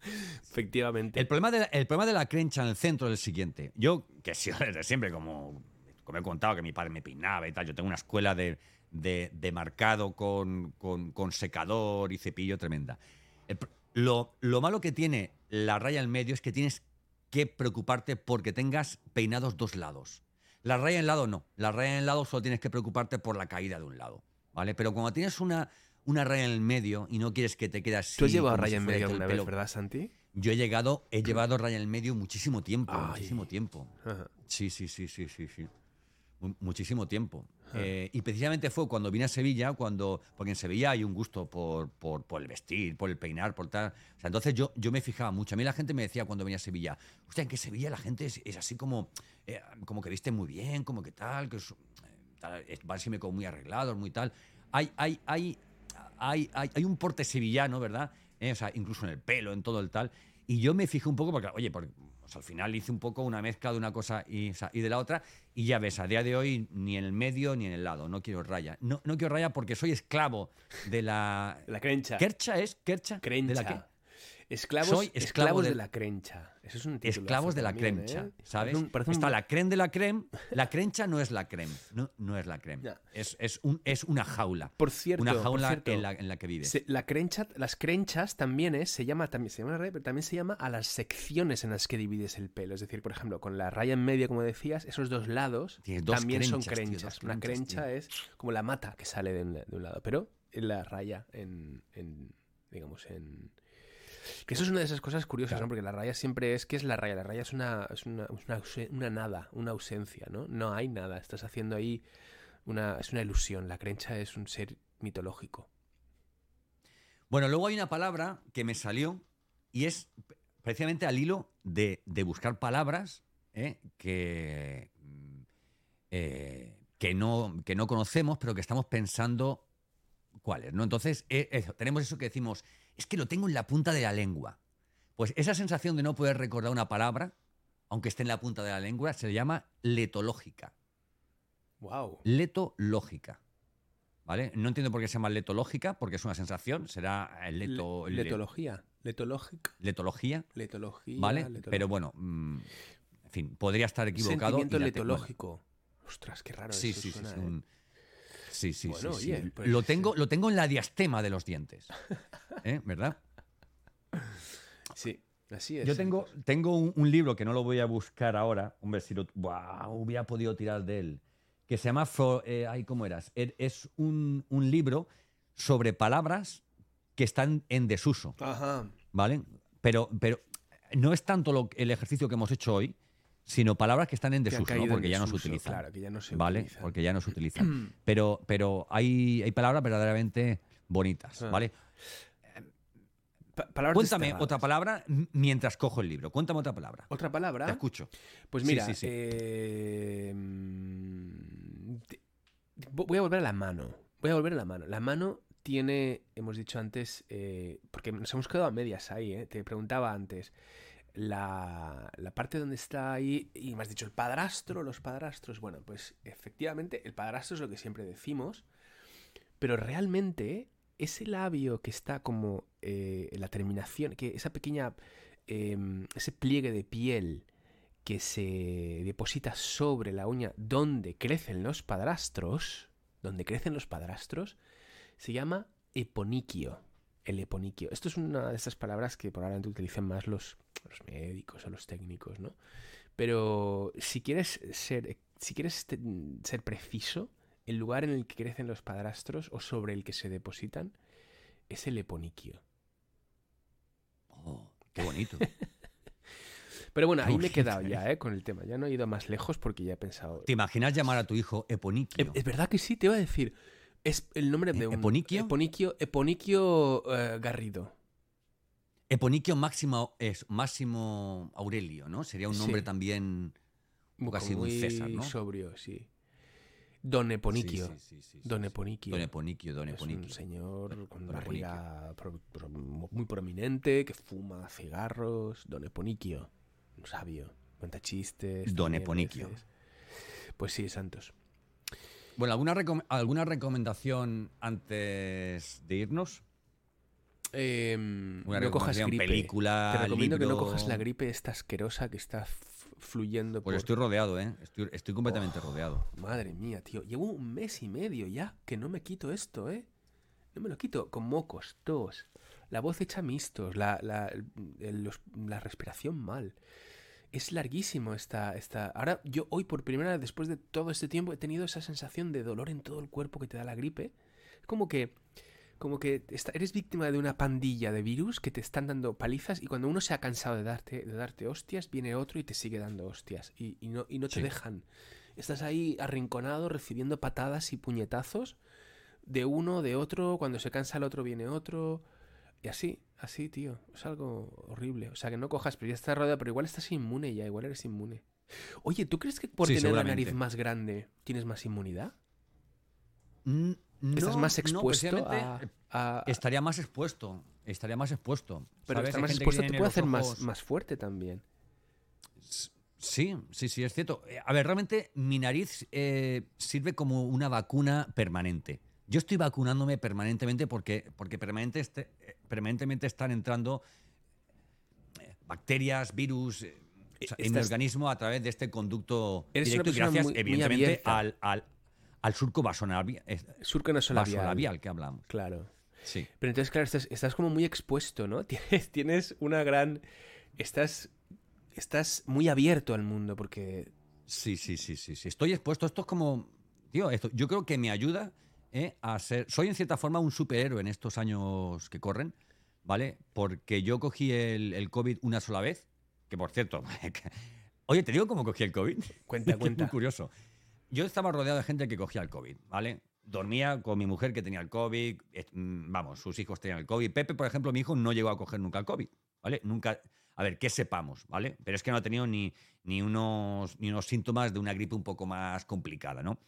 Efectivamente.
El problema, de, el problema de la crencha en el centro es el siguiente. Yo, que desde siempre, como, como he contado, que mi padre me peinaba y tal, yo tengo una escuela de, de, marcado con, con, con, secador y cepillo tremenda. El, lo, malo que tiene la raya en medio es que tienes que preocuparte porque tengas peinados dos lados. La raya en lado no. La raya en lado solo tienes que preocuparte por la caída de un lado. ¿Vale? Pero cuando tienes una, una raya en el medio y no quieres que te quede así.
¿Tú has llevado raya en medio alguna vez, verdad, Santi?
Yo he llegado, he llevado raya en el medio muchísimo tiempo. Muchísimo tiempo. Sí, sí, sí, sí, sí, sí muchísimo tiempo. Eh, y precisamente fue cuando vine a Sevilla, cuando, porque en Sevilla hay un gusto por, por, por, el vestir, por el peinar, por tal. O sea, entonces yo, yo me fijaba mucho. A mí la gente me decía cuando venía a Sevilla, hostia, en que Sevilla la gente es, es así como, eh, como que viste muy bien, como que tal, que es, eh, van siempre como muy arreglados, muy tal. Hay, hay, hay, hay, hay, hay un porte sevillano, ¿verdad? o sea, incluso en el pelo, en todo el tal. Y yo me fijé un poco, porque, oye, porque pues al final hice un poco una mezcla de una cosa y, de la otra, y ya ves, a día de hoy ni en el medio ni en el lado, no quiero raya. No, no quiero raya porque soy esclavo de la...
La crencha.
¿Kercha es? ¿Kercha?
Crencha.
¿De la qué?
Esclavos, Soy esclavos de... la crencha. Eso es un
Esclavos de la crencha, ¿eh? ¿sabes? Está la creme de la creme. La crencha no es la creme. No, no es la creme. Es, es, un, es una jaula.
Por cierto.
Una jaula en, la, en, la, que vives.
la crencha, las crenchas también es, se llama, también se llama pero también se llama a las secciones en las que divides el pelo. Es decir, por ejemplo, con la raya en medio, como decías, esos dos lados también son crenchas. una crencha es como la mata que sale de un, de un lado, pero la raya en, en digamos, en que eso es una de esas cosas curiosas, ¿no? Porque la raya siempre es. ¿Qué es la raya? La raya es una, es una, una, nada, una ausencia, ¿no? No hay nada. Estás haciendo ahí una. Es una ilusión. La crencha es un ser mitológico.
Bueno, luego hay una palabra que me salió y es precisamente al hilo de, buscar palabras ¿eh? que, eh, que, no, que no conocemos, pero que estamos pensando cuáles, ¿no? Entonces, eh, tenemos eso que decimos es que lo tengo en la punta de la lengua. Pues esa sensación de no poder recordar una palabra, aunque esté en la punta de la lengua, se llama letológica.
Wow.
Letológica. ¿Vale? No entiendo por qué se llama letológica, porque es una sensación, será leto,
letología. Letológica.
Letología.
Letología.
¿Vale? Pero bueno, mm, en fin, podría estar equivocado.
Sentimiento letológico. Ostras, qué raro
sí,
eso
sí, sí, ¿eh? Sí, sí, sí. Pues lo, tengo, lo tengo en la diastema de los dientes. ¿Eh? ¿Verdad?
Sí, así es.
Yo tengo, tengo un, libro que no lo voy a buscar ahora. Hombre, si lo hubiera podido tirar de él. Que se llama. Eh, ¿Cómo eras? Er, es un, libro sobre palabras que están en desuso.
Ajá.
¿Vale? Pero, pero no es tanto el ejercicio que hemos hecho hoy, sino palabras que están en desuso, porque ya no se utilizan.
Claro, que ya no se
¿vale? Porque ya no se utilizan. pero pero hay, hay palabras verdaderamente bonitas, ah. ¿vale? Cuéntame otra palabra mientras cojo el libro. Cuéntame otra palabra.
¿Otra palabra?
Te escucho.
Pues mira, eh, mm, voy a volver a la mano. Voy a volver a la mano. La mano tiene, hemos dicho antes, eh, porque nos hemos quedado a medias ahí, eh, te preguntaba antes. La, la parte donde está ahí, y me has dicho el padrastro, los padrastros, bueno, pues efectivamente el padrastro es lo que siempre decimos, pero realmente ese labio que está como eh, la terminación, que esa pequeña, em, ese pliegue de piel que se deposita sobre la uña donde crecen los padrastros, donde crecen los padrastros, se llama eponiquio. El eponiquio. Esto es una de esas palabras que probablemente utilizan más los, los médicos o los técnicos, ¿no? Pero si quieres ser, si quieres ser preciso, el lugar en el que crecen los padrastros o sobre el que se depositan es el eponiquio.
Oh, qué bonito.
Pero bueno, ahí me he quedado ya, ¿eh? Con el tema. Ya no he ido más lejos porque ya he pensado.
¿Te imaginas llamar a tu hijo Eponiquio?
Es, verdad que sí, te iba a decir. Es el nombre de un.
¿Eponiquio?
Eponiquio, Eponiquio eh, Garrido.
Eponiquio Máximo es Máximo Aurelio, ¿no? Sería un nombre también. Casi un César, ¿no?
sobrio, sí. Don Eponiquio. Don Eponiquio.
Don Eponiquio, Don Eponiquio.
Es un señor con una barriga muy prominente que fuma cigarros. Don Eponiquio. Un sabio. Cuenta chistes.
Don Eponiquio.
Pues sí, Santos.
Bueno, ¿alguna, ¿alguna recomendación antes de irnos?
Eh, no cojas gripe.
película,
Te recomiendo que no cojas la gripe esta asquerosa que está fluyendo.
Pues estoy rodeado, ¿eh? Estoy, completamente rodeado.
Madre mía, tío. Llevo un mes y medio ya que no me quito esto, ¿eh? No me lo quito. Con mocos, tos, la voz hecha mistos, la, la, la respiración mal. Es larguísimo esta, esta... Ahora yo hoy por primera vez después de todo este tiempo he tenido esa sensación de dolor en todo el cuerpo que te da la gripe. Es como que como que eres víctima de una pandilla de virus que te están dando palizas y cuando uno se ha cansado de darte, de darte hostias, viene otro y te sigue dando hostias y, no, y no te dejan. Estás ahí arrinconado recibiendo patadas y puñetazos de uno, de otro, cuando se cansa el otro viene otro y así, así, tío. Es algo horrible. O sea, que no cojas, pero ya estás rodeado, pero igual estás inmune ya, igual eres inmune. Oye, ¿tú crees que por tener la nariz más grande tienes más inmunidad?
Mm,
¿Estás más expuesto a,
Estaría más expuesto. Estaría más expuesto.
Pero estar más expuesto te puede hacer más, más fuerte también.
Sí, sí, sí, es cierto. Eh, a ver, realmente mi nariz eh, sirve como una vacuna permanente. Yo estoy vacunándome permanentemente porque, porque permanente este, eh, permanentemente están entrando bacterias, virus en mi organismo a través de este conducto directo y gracias, evidentemente, al, al surco vasonavial.
Surco nasolabial.
que hablamos.
Claro.
Sí.
Pero entonces, claro, estás, como muy expuesto, ¿no? Tienes, tienes una gran. Estás. Estás muy abierto al mundo porque.
Sí, sí, sí, sí, sí. Estoy expuesto. Esto es como. Tío, esto, yo creo que me ayuda ¿eh? a ser. Soy en cierta forma un superhéroe en estos años que corren, ¿vale? Porque yo cogí el, el COVID una sola vez. Que por cierto. Oye, ¿te digo cómo cogí el COVID?
Cuenta, cuenta.
muy curioso yo estaba rodeado de gente que cogía el COVID, ¿vale? Dormía con mi mujer que tenía el COVID, mm, vamos, sus hijos tenían el COVID. Pepe, por ejemplo, mi hijo no llegó a coger nunca el COVID, ¿vale? Nunca, a ver, que sepamos, ¿vale? Pero es que no ha tenido ni, ni, unos, ni unos síntomas de una gripe un poco más complicada, ¿no?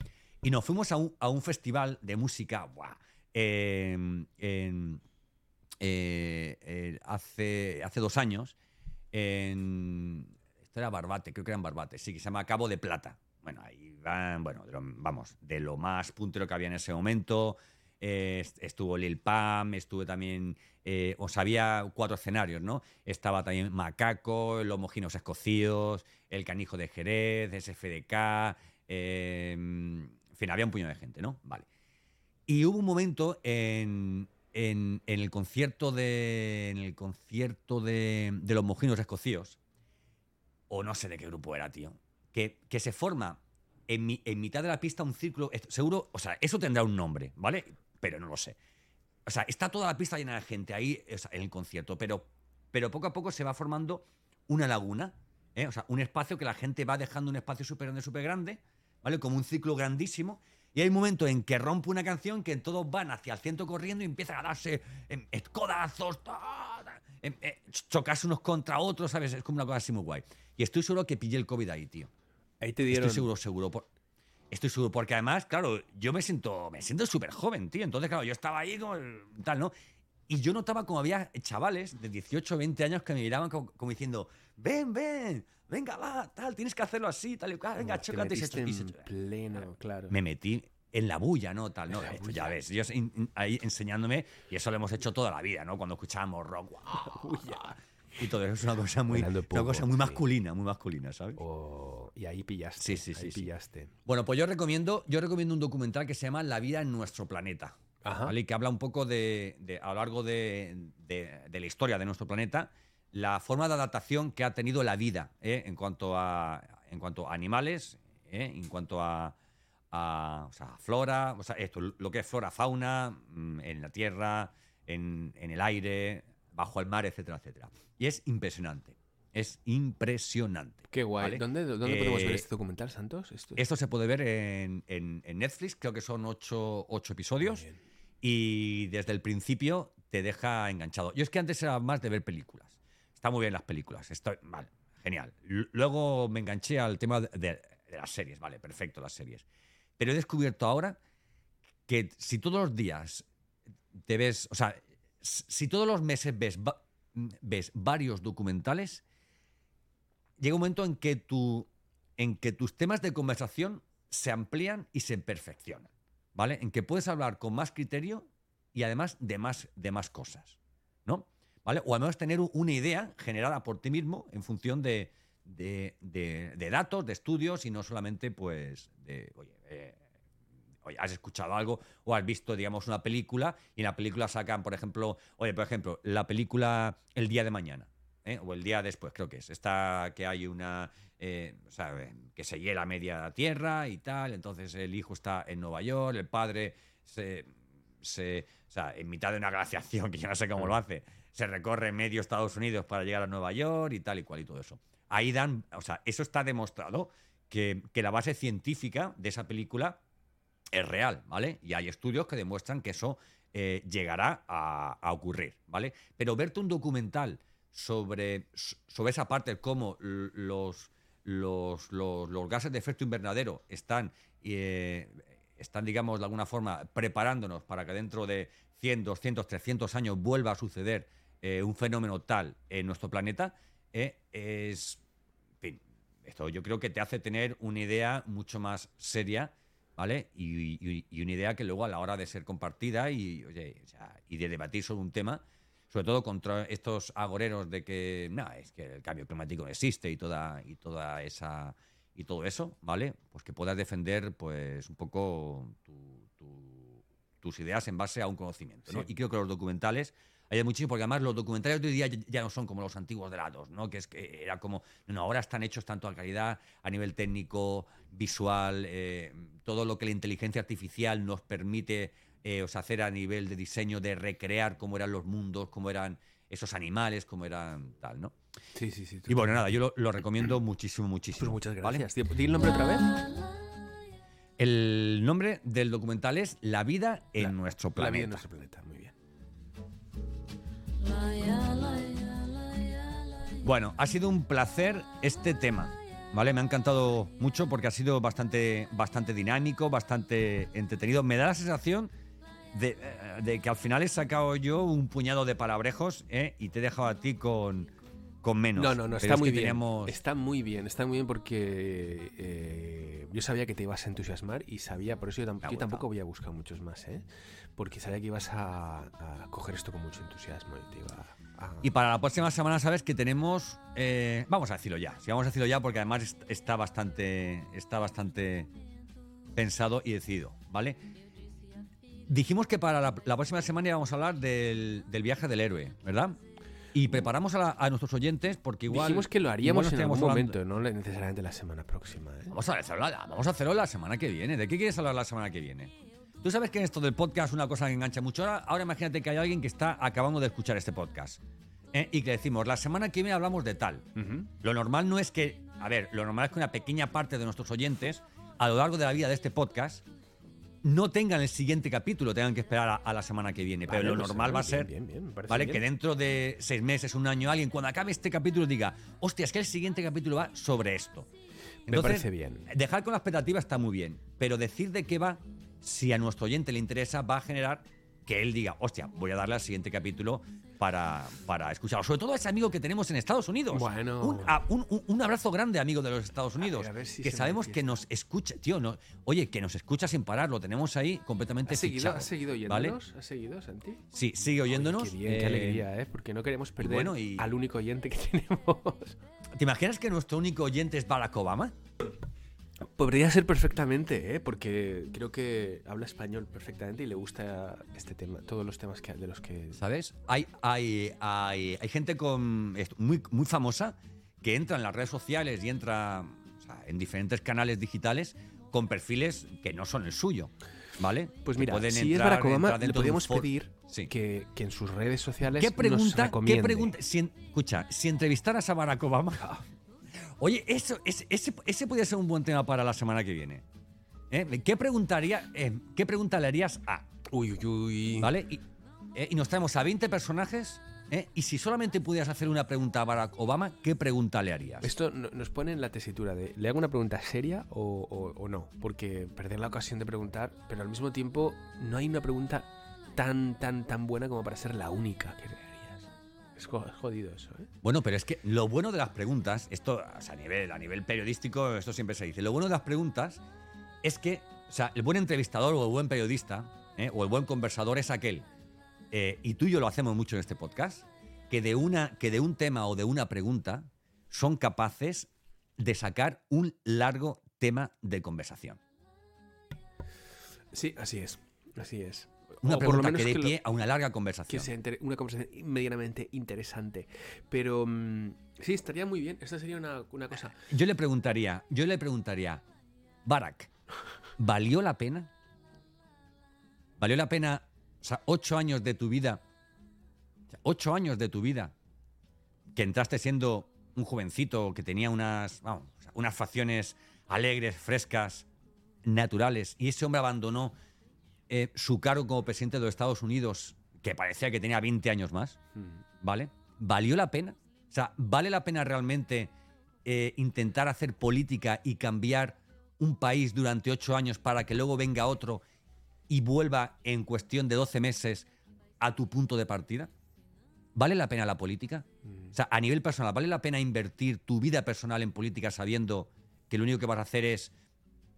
Y nos fuimos a un, a un festival de música. Em, en, eh, hace, hace dos años, en, esto era Barbate, creo que era en Barbate, sí, que se llama Cabo de Plata, bueno, ahí van, bueno, vamos, de lo más puntero que había en ese momento. Eh, estuvo Lil Pam, estuve también, eh, o sea, había cuatro escenarios, ¿no? Estaba también Macaco, los mojinos escocidos, el canijo de Jerez, SFDK, eh, en fin, había un puño de gente, ¿no? Vale. Y hubo un momento en, el concierto de, los mojinos escocidos, o no sé de qué grupo era, tío, que, se forma en, mitad de la pista un círculo, seguro, o sea, eso tendrá un nombre, ¿vale? Pero no lo sé. O sea, está toda la pista llena de gente ahí en el concierto, pero, pero poco a poco se va formando una laguna, ¿eh? o sea, un espacio que la gente va dejando un espacio súper grande, súper grande, ¿vale? Como un ciclo grandísimo. Y hay un momento en que rompe una canción que todos van hacia el centro corriendo y empiezan a darse em, codazos, em, eh, chocarse unos contra otros, ¿sabes? Es como una cosa así muy guay. Y estoy seguro que pillé el COVID ahí, tío.
Ahí te dieron.
Estoy seguro, seguro. estoy seguro, porque además, claro, yo me siento me siento súper joven, tío. Entonces, claro, yo estaba ahí como tal, ¿no? Y yo notaba como había chavales de 18 o 20 años que me miraban como, como diciendo, ven, ven, venga, va, tal, tienes que hacerlo así, tal y cual, venga,
Te
chócate. y se cho- y se
en
cho-
pleno, claro.
me metí en la bulla, ¿no? Tal, ¿no?
En
Esto
bulla.
ya ves, in- in- ahí enseñándome, y eso lo hemos hecho toda la vida, ¿no? Cuando escuchábamos rock, ¡guau! y todo eso es una cosa muy,
Bailando
una
poco,
cosa muy
sí.
masculina, muy masculina, ¿sabes?
O- y ahí pillaste.
Sí, sí, sí,
ahí
sí.
pillaste.
Bueno, pues yo recomiendo, yo recomiendo un documental que se llama La vida en nuestro planeta.
Ajá.
¿vale? Y que habla un poco de, de- a lo largo de, de- de la historia de nuestro planeta, la forma de adaptación que ha tenido la vida ¿eh? en, cuanto a, en cuanto a animales, ¿eh? en cuanto a, a, o sea, flora, o sea, esto, lo que es flora, fauna, mm, en la tierra, en, en el aire, bajo el mar, etcétera, etcétera. Y es impresionante. Es impresionante.
Qué guay.
¿vale?
¿Dónde, dónde podemos ver
Eh,
este documental, Santos? Esto
Esto se puede ver en, en- en Netflix, creo que son ocho, ocho episodios. Y desde el principio te deja enganchado. Yo es que antes era más de ver películas. Está muy bien las películas. Estoy, vale, genial. Luego me enganché al tema de, de- las series. Vale, perfecto, las series. Pero he descubierto ahora que si todos los días te ves, o sea, si todos los meses ves, ves varios documentales, llega un momento en que, tu, en que tus temas de conversación se amplían y se perfeccionan, ¿vale? En que puedes hablar con más criterio y además de más, de más cosas. ¿Vale? O al menos tener una idea generada por ti mismo en función de, de- de- de datos, de estudios y no solamente, pues, de, oye, eh, oye, has escuchado algo o has visto, digamos, una película y en la película sacan, por ejemplo, oye, por ejemplo, la película El día de mañana, ¿eh? o el día después, creo que es. Está que hay una, eh, o sea, que se hiela media tierra y tal, entonces el hijo está en Nueva York, el padre se, se- o sea, en mitad de una glaciación, que yo no sé cómo lo hace, se recorre medio Estados Unidos para llegar a Nueva York y tal y cual y todo eso. Ahí dan, o sea, eso está demostrado que, que la base científica de esa película es real, ¿vale? Y hay estudios que demuestran que eso eh, llegará a, a ocurrir, ¿vale? Pero verte un documental sobre, sobre esa parte, cómo los, los, los gases de efecto invernadero están, eh, están, digamos, de alguna forma preparándonos para que dentro de 100, 200, 300 años vuelva a suceder eh, un fenómeno tal en nuestro planeta, eh, es, en fin, esto yo creo que te hace tener una idea mucho más seria, ¿vale? Y, y- y una idea que luego a la hora de ser compartida y, oye, o sea, y de debatir sobre un tema, sobre todo contra estos agoreros de que, no, es que el cambio climático no existe y toda, y toda esa y todo eso, ¿vale? Pues que puedas defender, pues, un poco tu- tu- tus ideas en base a un conocimiento, ¿no?
Sí.
Y creo que los documentales hay muchísimo, porque además los documentales de hoy día ya- no son como los antiguos de la 2, ¿no? Que es que era como, no, ahora están hechos tanto a calidad, a nivel técnico, visual, eh, todo lo que la inteligencia artificial nos permite eh, hacer a nivel de diseño, de recrear cómo eran los mundos, cómo eran esos animales, cómo eran tal, ¿no?
Sí, sí, sí.
Y bueno, nada, yo lo, lo recomiendo muchísimo,
Pues
muchísimo.
muchas
¿vale?
gracias. tío. Di el nombre otra vez.
El nombre del documental es La vida en
La-
nuestro
La
planeta.
vida en nuestro planeta. Muy bien.
Bueno, ha sido un placer este tema. ¿Vale? Me ha encantado mucho porque ha sido bastante, bastante dinámico, bastante entretenido. Me da la sensación de, eh, que al final he sacado yo un puñado de palabrejos ¿eh? y te he dejado a ti con, con menos.
No, no, no, está
es
muy bien.
teníamos-
Está muy bien, está muy bien porque eh, yo sabía que te ibas a entusiasmar y sabía, por eso yo, tam- yo tampoco voy a buscar muchos más, ¿eh? Porque sabía que ibas a, a coger esto con mucho entusiasmo y te iba a...
Y para la próxima semana sabes que tenemos... eh, vamos a decirlo ya. Sí, vamos a decirlo ya porque además est- está bastante, está bastante pensado y decidido, ¿vale? Dijimos que para la, la próxima semana íbamos a hablar del, del viaje del héroe, ¿verdad? Y preparamos a, la- a nuestros oyentes porque igual...
Dijimos que lo haríamos en algún
hablando-
momento, no necesariamente la semana próxima, ¿eh?
Vamos a, hacerlo, vamos a hacerlo la semana que viene. ¿De qué quieres hablar la semana que viene? Tú sabes que esto del podcast una cosa que engancha mucho. Ahora, ahora imagínate que hay alguien que está acabando de escuchar este podcast ¿eh? y que decimos, la semana que viene hablamos de tal. Lo normal no es que, a ver, lo normal es que una pequeña parte de nuestros oyentes, a lo largo de la vida de este podcast, no tengan el siguiente capítulo, tengan que esperar a, a la semana que viene.
Vale,
Pero lo
pues,
normal
bien,
va a ser,
bien, bien,
¿vale? Que dentro de seis meses, un año, alguien cuando acabe este capítulo diga, hostia, es que el siguiente capítulo va sobre esto.
Me parece bien.
Dejar con la expectativa está muy bien, pero decir de qué va, si a nuestro oyente le interesa, va a generar que él diga, hostia, voy a darle al siguiente capítulo para, para escucharlo. Sobre todo a ese amigo que tenemos en Estados Unidos.
Bueno.
Un, a- un- un- abrazo grande, amigo de los Estados Unidos.
a ver si
que sabemos que nos escucha, tío, no, oye, que nos escucha sin parar, lo tenemos ahí completamente
¿Has seguido,
fichado,
¿Has seguido
¿vale?
oyéndonos? ¿Has seguido, Santi?
Sí, sigue oyéndonos.
Qué bien, qué
eh,
alegría, ¿eh? Porque no queremos perder
bueno, y-
al único oyente que tenemos.
¿Te imaginas que nuestro único oyente es Barack Obama?
Podría ser perfectamente, ¿eh? Porque creo que habla español perfectamente y le gusta este tema, todos los temas que, de los que...
¿Sabes? Hay, hay, hay, hay gente con, muy, muy famosa que entra en las redes sociales y entra o sea, en diferentes canales digitales con perfiles que no son el suyo. ¿Vale?
Pues mira,
pueden
si es
entrar-
Barack Obama, le
for-
pedir
Sí.
que, que en sus redes sociales
¿Qué
nos
pregunta? ¿Qué
recomiende.
pregunta? Si, escucha, si entrevistaras a Barack Obama. Oye, eso, ese, ese, ese podría ser un buen tema para la semana que viene. ¿Eh? ¿Qué, preguntaría, eh, ¿Qué pregunta le harías a?
Uy, uy, uy.
¿Vale? Y, eh, y nos traemos a 20 personajes. ¿eh? Y si solamente pudieras hacer una pregunta a Barack Obama, ¿qué pregunta le harías?
Esto no- nos pone en la tesitura de, ¿le hago una pregunta seria o, o- o no? Porque perder la ocasión de preguntar, pero al mismo tiempo no hay una pregunta tan, tan, tan buena como para ser la única que. Es jo- es jodido eso, ¿eh?
Bueno, pero es que lo bueno de las preguntas, esto o sea, a, nivel, a nivel periodístico, esto siempre se dice, lo bueno de las preguntas es que o sea, el buen entrevistador o el buen periodista ¿eh? o el buen conversador es aquel, eh, y tú y yo lo hacemos mucho en este podcast, que de, una, que de un tema o de una pregunta son capaces de sacar un largo tema de conversación.
Sí, así es. Así es.
Una
O por lo
pregunta
menos
que dé
que lo-
pie a una larga
que
conversación.
sea inter- una conversación medianamente interesante. Pero mm, sí, estaría muy bien. Esta sería una, una cosa.
Yo le preguntaría, yo le preguntaría, Barack, ¿valió la pena? ¿Valió la pena, o sea, ocho años de tu vida, sea, ocho años de tu vida, que entraste siendo un jovencito que tenía unas, vamos, sea, unas facciones alegres, frescas, naturales, y ese hombre abandonó eh, su cargo como presidente de los Estados Unidos, que parecía que tenía 20 años más?
Mm.
¿Vale? ¿Valió la pena? O sea, ¿vale la pena realmente eh, intentar hacer política y cambiar un país durante ocho años para que luego venga otro y vuelva en cuestión de 12 meses a tu punto de partida? ¿Vale la pena la política? O sea, a nivel personal, ¿vale la pena invertir tu vida personal en política sabiendo que lo único que vas a hacer es,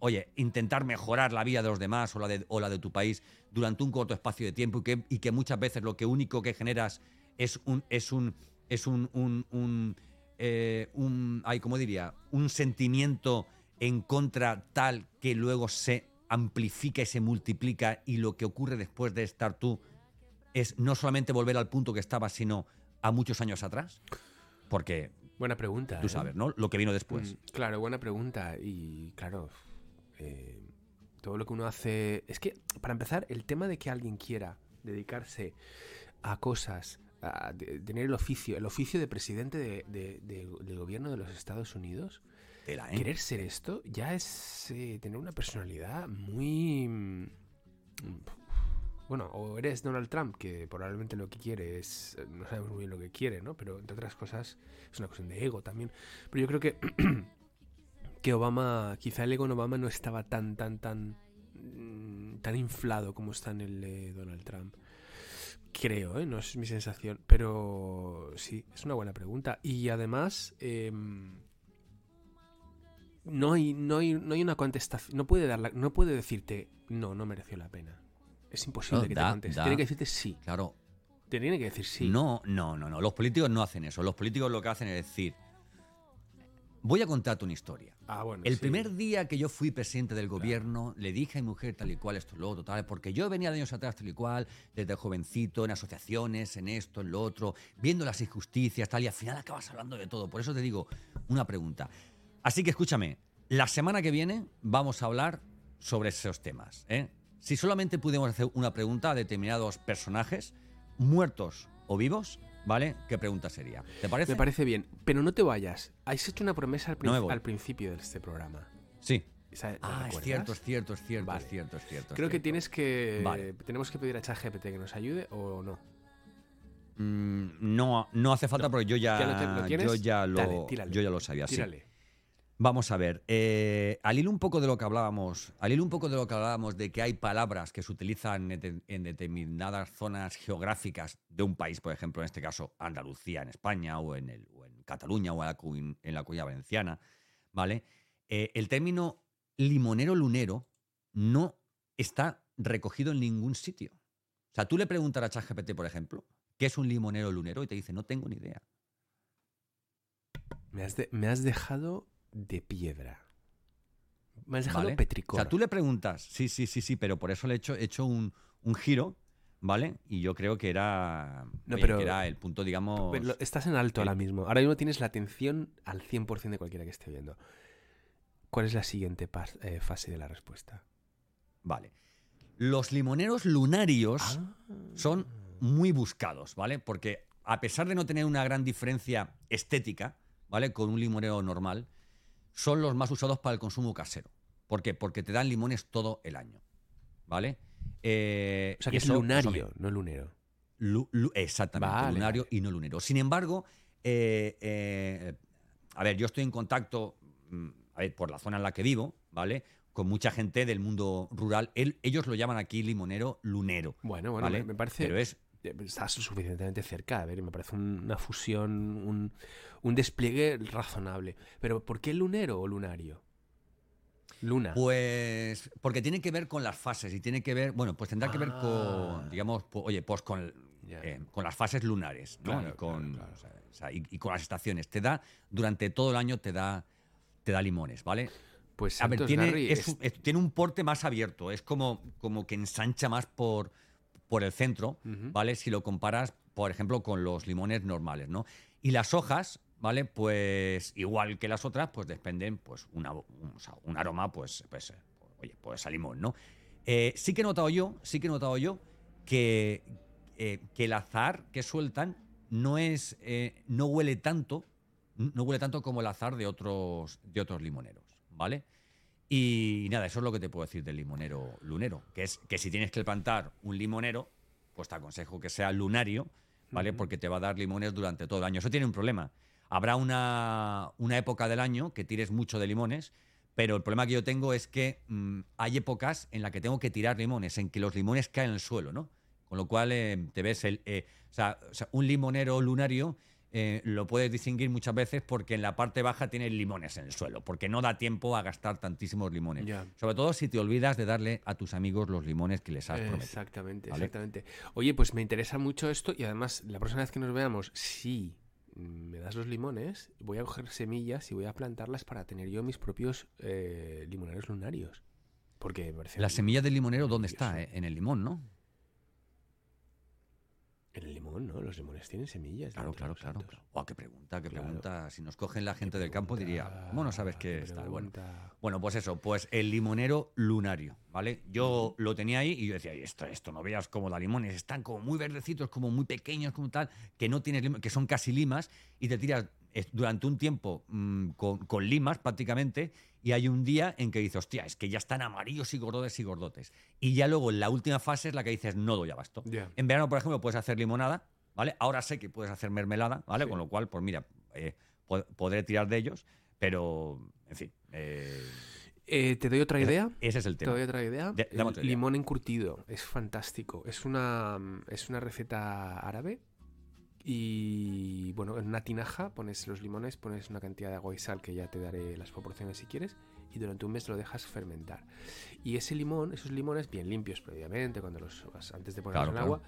oye, intentar mejorar la vida de los demás o la de, o la de tu país durante un corto espacio de tiempo y que, y que muchas veces lo que único que generas es un, es un, es un, un, un, eh, un- ay, ¿cómo diría? Un sentimiento en contra tal que luego se amplifica y se multiplica y lo que ocurre después de estar tú es no solamente volver al punto que estabas, sino a muchos años atrás? Porque
Buena pregunta.
tú
¿eh?
sabes, ¿no? Lo que vino después.
Mm, claro, buena pregunta. Y claro, eh, todo lo que uno hace. Es que, para empezar, el tema de que alguien quiera dedicarse a cosas, a tener el oficio, el oficio de presidente de- de- de- del gobierno de los Estados Unidos,
Tela, ¿eh?
querer ser esto ya es eh, tener una personalidad muy. mm, Bueno, o eres Donald Trump, que probablemente lo que quiere es. No sabemos muy bien lo que quiere, ¿no? Pero entre otras cosas es una cuestión de ego también. Pero yo creo que. que Obama. Quizá el ego en Obama no estaba tan, tan, tan. mm, tan inflado como está en el de Donald Trump. Creo, ¿eh? No es mi sensación. Pero sí, es una buena pregunta. Y además. em, no hay, no hay, no hay una contestación. No puede, dar la- no puede decirte, no, no mereció la pena. Es imposible
No,
que
da-
te conteste. Tiene que decirte sí.
Claro,
Te tiene que decir sí.
No, no, no, no. Los políticos no hacen eso. Los políticos lo que hacen es decir, voy a contarte una historia.
Ah, bueno.
El
sí.
primer día que yo fui presidente del gobierno, le dije a mi mujer tal y cual, esto, lo otro, tal, porque yo venía de años atrás tal y cual, desde jovencito, en asociaciones, en esto, en lo otro, viendo las injusticias, tal, y al final acabas hablando de todo. Por eso te digo una pregunta. Así que escúchame, la semana que viene vamos a hablar sobre esos temas. ¿eh? Si solamente pudiéramos hacer una pregunta a determinados personajes, muertos o vivos, ¿vale? ¿Qué pregunta sería? ¿Te parece?
Me parece bien. Pero no te vayas. Has hecho una promesa al,
No
principio de este programa.
Sí.
¿Sabe- ¿la
Ah, es cierto, es cierto, es cierto,
Vale.
es cierto, es cierto. es
Creo que tienes que.
Vale.
Tenemos que pedir a ChatGPT que nos ayude o no.
Mm, no, no hace falta porque yo ya,
¿Ya lo
yo ya lo,
Dale, tírale.
yo ya lo sabía. sí. Vamos a ver, eh, al hilo un poco de lo que hablábamos, al hilo un poco de lo que hablábamos de que hay palabras que se utilizan en, determinadas zonas geográficas de un país, por ejemplo, en este caso Andalucía, en España, o en, el, o en Cataluña, o en la, Cu- en la Comunidad Valenciana, ¿vale? Eh, el término limonero lunero no está recogido en ningún sitio. O sea, tú le preguntas a ChatGPT, por ejemplo, ¿qué es un limonero lunero? Y te dice, no tengo ni idea.
Me has dejado de piedra. Me has dejado
¿vale?
petricor.
O sea, tú le preguntas, sí, sí, sí, sí, pero por eso le he hecho, he hecho un, un giro, ¿vale? Y yo creo que era,
No,
oye,
pero-
que era el punto, digamos...
Pero estás en alto
el-
ahora mismo. Ahora mismo tienes la atención al 100% de cualquiera que esté viendo. ¿Cuál es la siguiente eh, fase de la respuesta?
Vale. Los limoneros lunarios
Ah.
son muy buscados, ¿vale? Porque a pesar de no tener una gran diferencia estética, ¿vale? Con un limonero normal, son los más usados para el consumo casero. ¿Por qué? Porque te dan limones todo el año, ¿vale? Eh,
O sea, que es
eso,
lunario, no lunero.
Lu- lu- exactamente,
Vale,
lunario y no lunero. Sin embargo, eh, eh, a ver, yo estoy en contacto, mm, a ver, por la zona en la que vivo, ¿vale? Con mucha gente del mundo rural. El- ellos lo llaman aquí limonero lunero.
Bueno, bueno,
¿vale?
me, parece...
Pero es
Estás suficientemente cerca, a ver, me parece un- una fusión, un, un despliegue razonable. Pero ¿por qué lunero o lunario? Luna.
Pues porque tiene que ver con las fases y tiene que ver, bueno, pues tendrá que ver
Ah.
con, digamos, po- oye, pues con, eh, con las fases lunares, ¿no?
Claro,
y, con,
claro, claro.
o sea, o sea, y- y con las estaciones. Te da, durante todo el año te da, te da limones, ¿vale?
Pues
A ver, tiene,
Garri,
es
es-
un- es- tiene un porte más abierto, es como, como que ensancha más por, por el centro. ¿vale? Si lo comparas, por ejemplo, con los limones normales, ¿no? Y las hojas, ¿vale? Pues igual que las otras, pues desprenden pues, una- un, o sea, un aroma, pues, pues, oye, pues a limón, ¿no? Eh, sí que he notado yo, sí que he notado yo que, eh, que el azar que sueltan no es, eh, no huele tanto, no huele tanto como el azar de otros, de otros limoneros, ¿vale? Y nada, eso es lo que te puedo decir del limonero lunero, que es que si tienes que plantar un limonero, pues te aconsejo que sea lunario, ¿vale? Porque te va a dar limones durante todo el año. Eso tiene un problema. Habrá una, una época del año que tires mucho de limones, pero el problema que yo tengo es que mm, hay épocas en las que tengo que tirar limones, en que los limones caen en el suelo, ¿no? Con lo cual eh, te ves el. eh, o, sea, o sea, un limonero lunario eh, lo puedes distinguir muchas veces porque en la parte baja tiene limones en el suelo, porque no da tiempo a gastar tantísimos limones. Sobre todo si te olvidas de darle a tus amigos los limones que les has prometido.
Exactamente,
¿vale?
exactamente. Oye, pues me interesa mucho esto y además la próxima vez que nos veamos, si me das los limones, voy a coger semillas y voy a plantarlas para tener yo mis propios eh, limoneros lunarios. Porque me parece...
La semilla del limonero, ¿dónde está? Eh, En el limón, ¿no?
En el limón, ¿no? Los limones tienen semillas.
Claro, claro, claro. Guau, qué pregunta, qué
Claro.
pregunta. Si nos cogen la gente del campo diría, ¿cómo no sabes
qué
qué está? Bueno. Bueno, pues eso, pues el limonero lunario, ¿vale? Yo lo tenía ahí y yo decía, "Oye, esto, esto no veas como da limones, están como muy verdecitos, como muy pequeños, como tal, que no tienes lim- que son casi limas, y te tiras eh, durante un tiempo mm, con, con limas prácticamente, y hay un día en que dices, hostia, es que ya están amarillos y gordotes y gordotes. Y ya luego en la última fase es la que dices, no doy abasto. En verano, por ejemplo, puedes hacer limonada, ¿vale? Ahora sé que puedes hacer mermelada, ¿vale?
Sí.
Con lo cual, pues mira, eh, po- podré tirar de ellos, pero, en fin. eh,
Eh, ¿Te doy otra idea?
Ese es el
Te
tema.
doy otra idea.
De- dame
El
otra idea.
limón encurtido. Es fantástico. Es una, es una receta árabe. Y bueno, en una tinaja pones los limones, pones una cantidad de agua y sal que ya te daré las proporciones si quieres. Y durante un mes lo dejas fermentar. Y ese limón, esos limones bien limpios previamente, cuando los antes de ponerlos
Claro,
en
claro.
agua,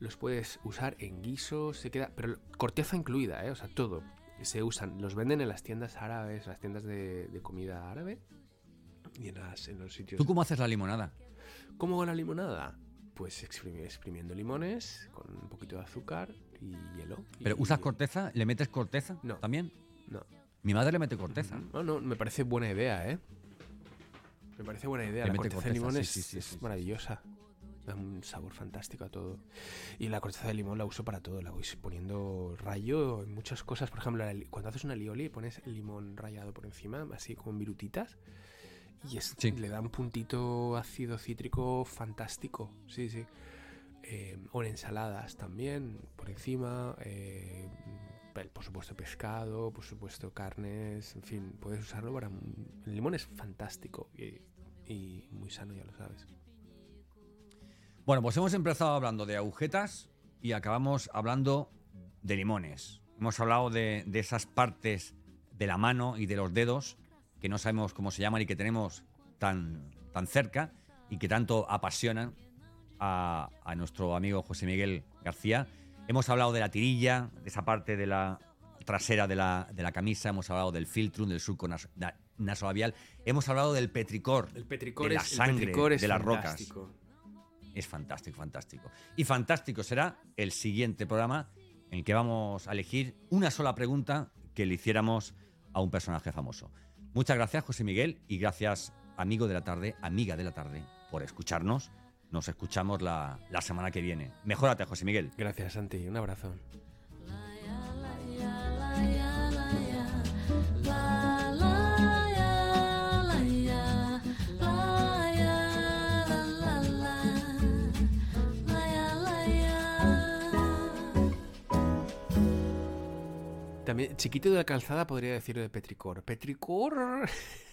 los puedes usar en guisos, se queda, pero corteza incluida, ¿eh? o sea, todo. Se usan, los venden en las tiendas árabes, en las tiendas de, de comida árabe y en, las- en los sitios.
¿Tú cómo haces la limonada?
¿Cómo hago la limonada? Pues exprimi- exprimiendo limones con un poquito de azúcar y hielo.
¿Pero
y-
usas corteza? ¿Le metes corteza
No.
también?
No.
Mi madre le mete corteza.
No, no, me parece buena idea, ¿eh? Me parece buena idea.
Le
La corteza de limón
sí,
es,
sí, sí,
es
sí, sí,
maravillosa. Da un sabor fantástico a todo. Y la corteza de limón la uso para todo. La voy poniendo rayo en muchas cosas. Por ejemplo, cuando haces una lioli pones el limón rayado por encima, así como en virutitas. Y es- le da un puntito ácido cítrico fantástico. Sí, sí. Eh, o en ensaladas también, por encima. eh, por supuesto pescado, por supuesto carnes, en fin, puedes usarlo para... El limón es fantástico y, y muy sano, ya lo sabes.
Bueno, pues hemos empezado hablando de agujetas y acabamos hablando de limones. Hemos hablado de, de esas partes de la mano y de los dedos que no sabemos cómo se llaman y que tenemos tan, tan cerca y que tanto apasionan a, a nuestro amigo José Miguel García. Hemos hablado de la tirilla, de esa parte de la trasera de la, de la camisa, hemos hablado del filtrum, del surco nas- na- nasolabial, hemos hablado del petricor,
El petricor
de la
es, el
sangre,
petricor es
de las rocas. Es fantástico, fantástico. Y fantástico será el siguiente programa en el que vamos a elegir una sola pregunta que le hiciéramos a un personaje famoso. Muchas gracias, José Miguel, y gracias, amigo de la tarde, amiga de la tarde, por escucharnos. Nos escuchamos la, la semana que viene. Mejórate, José Miguel.
Gracias, Santi. Un abrazo. También, chiquito de la calzada podría decirlo de Petricor. Petricor.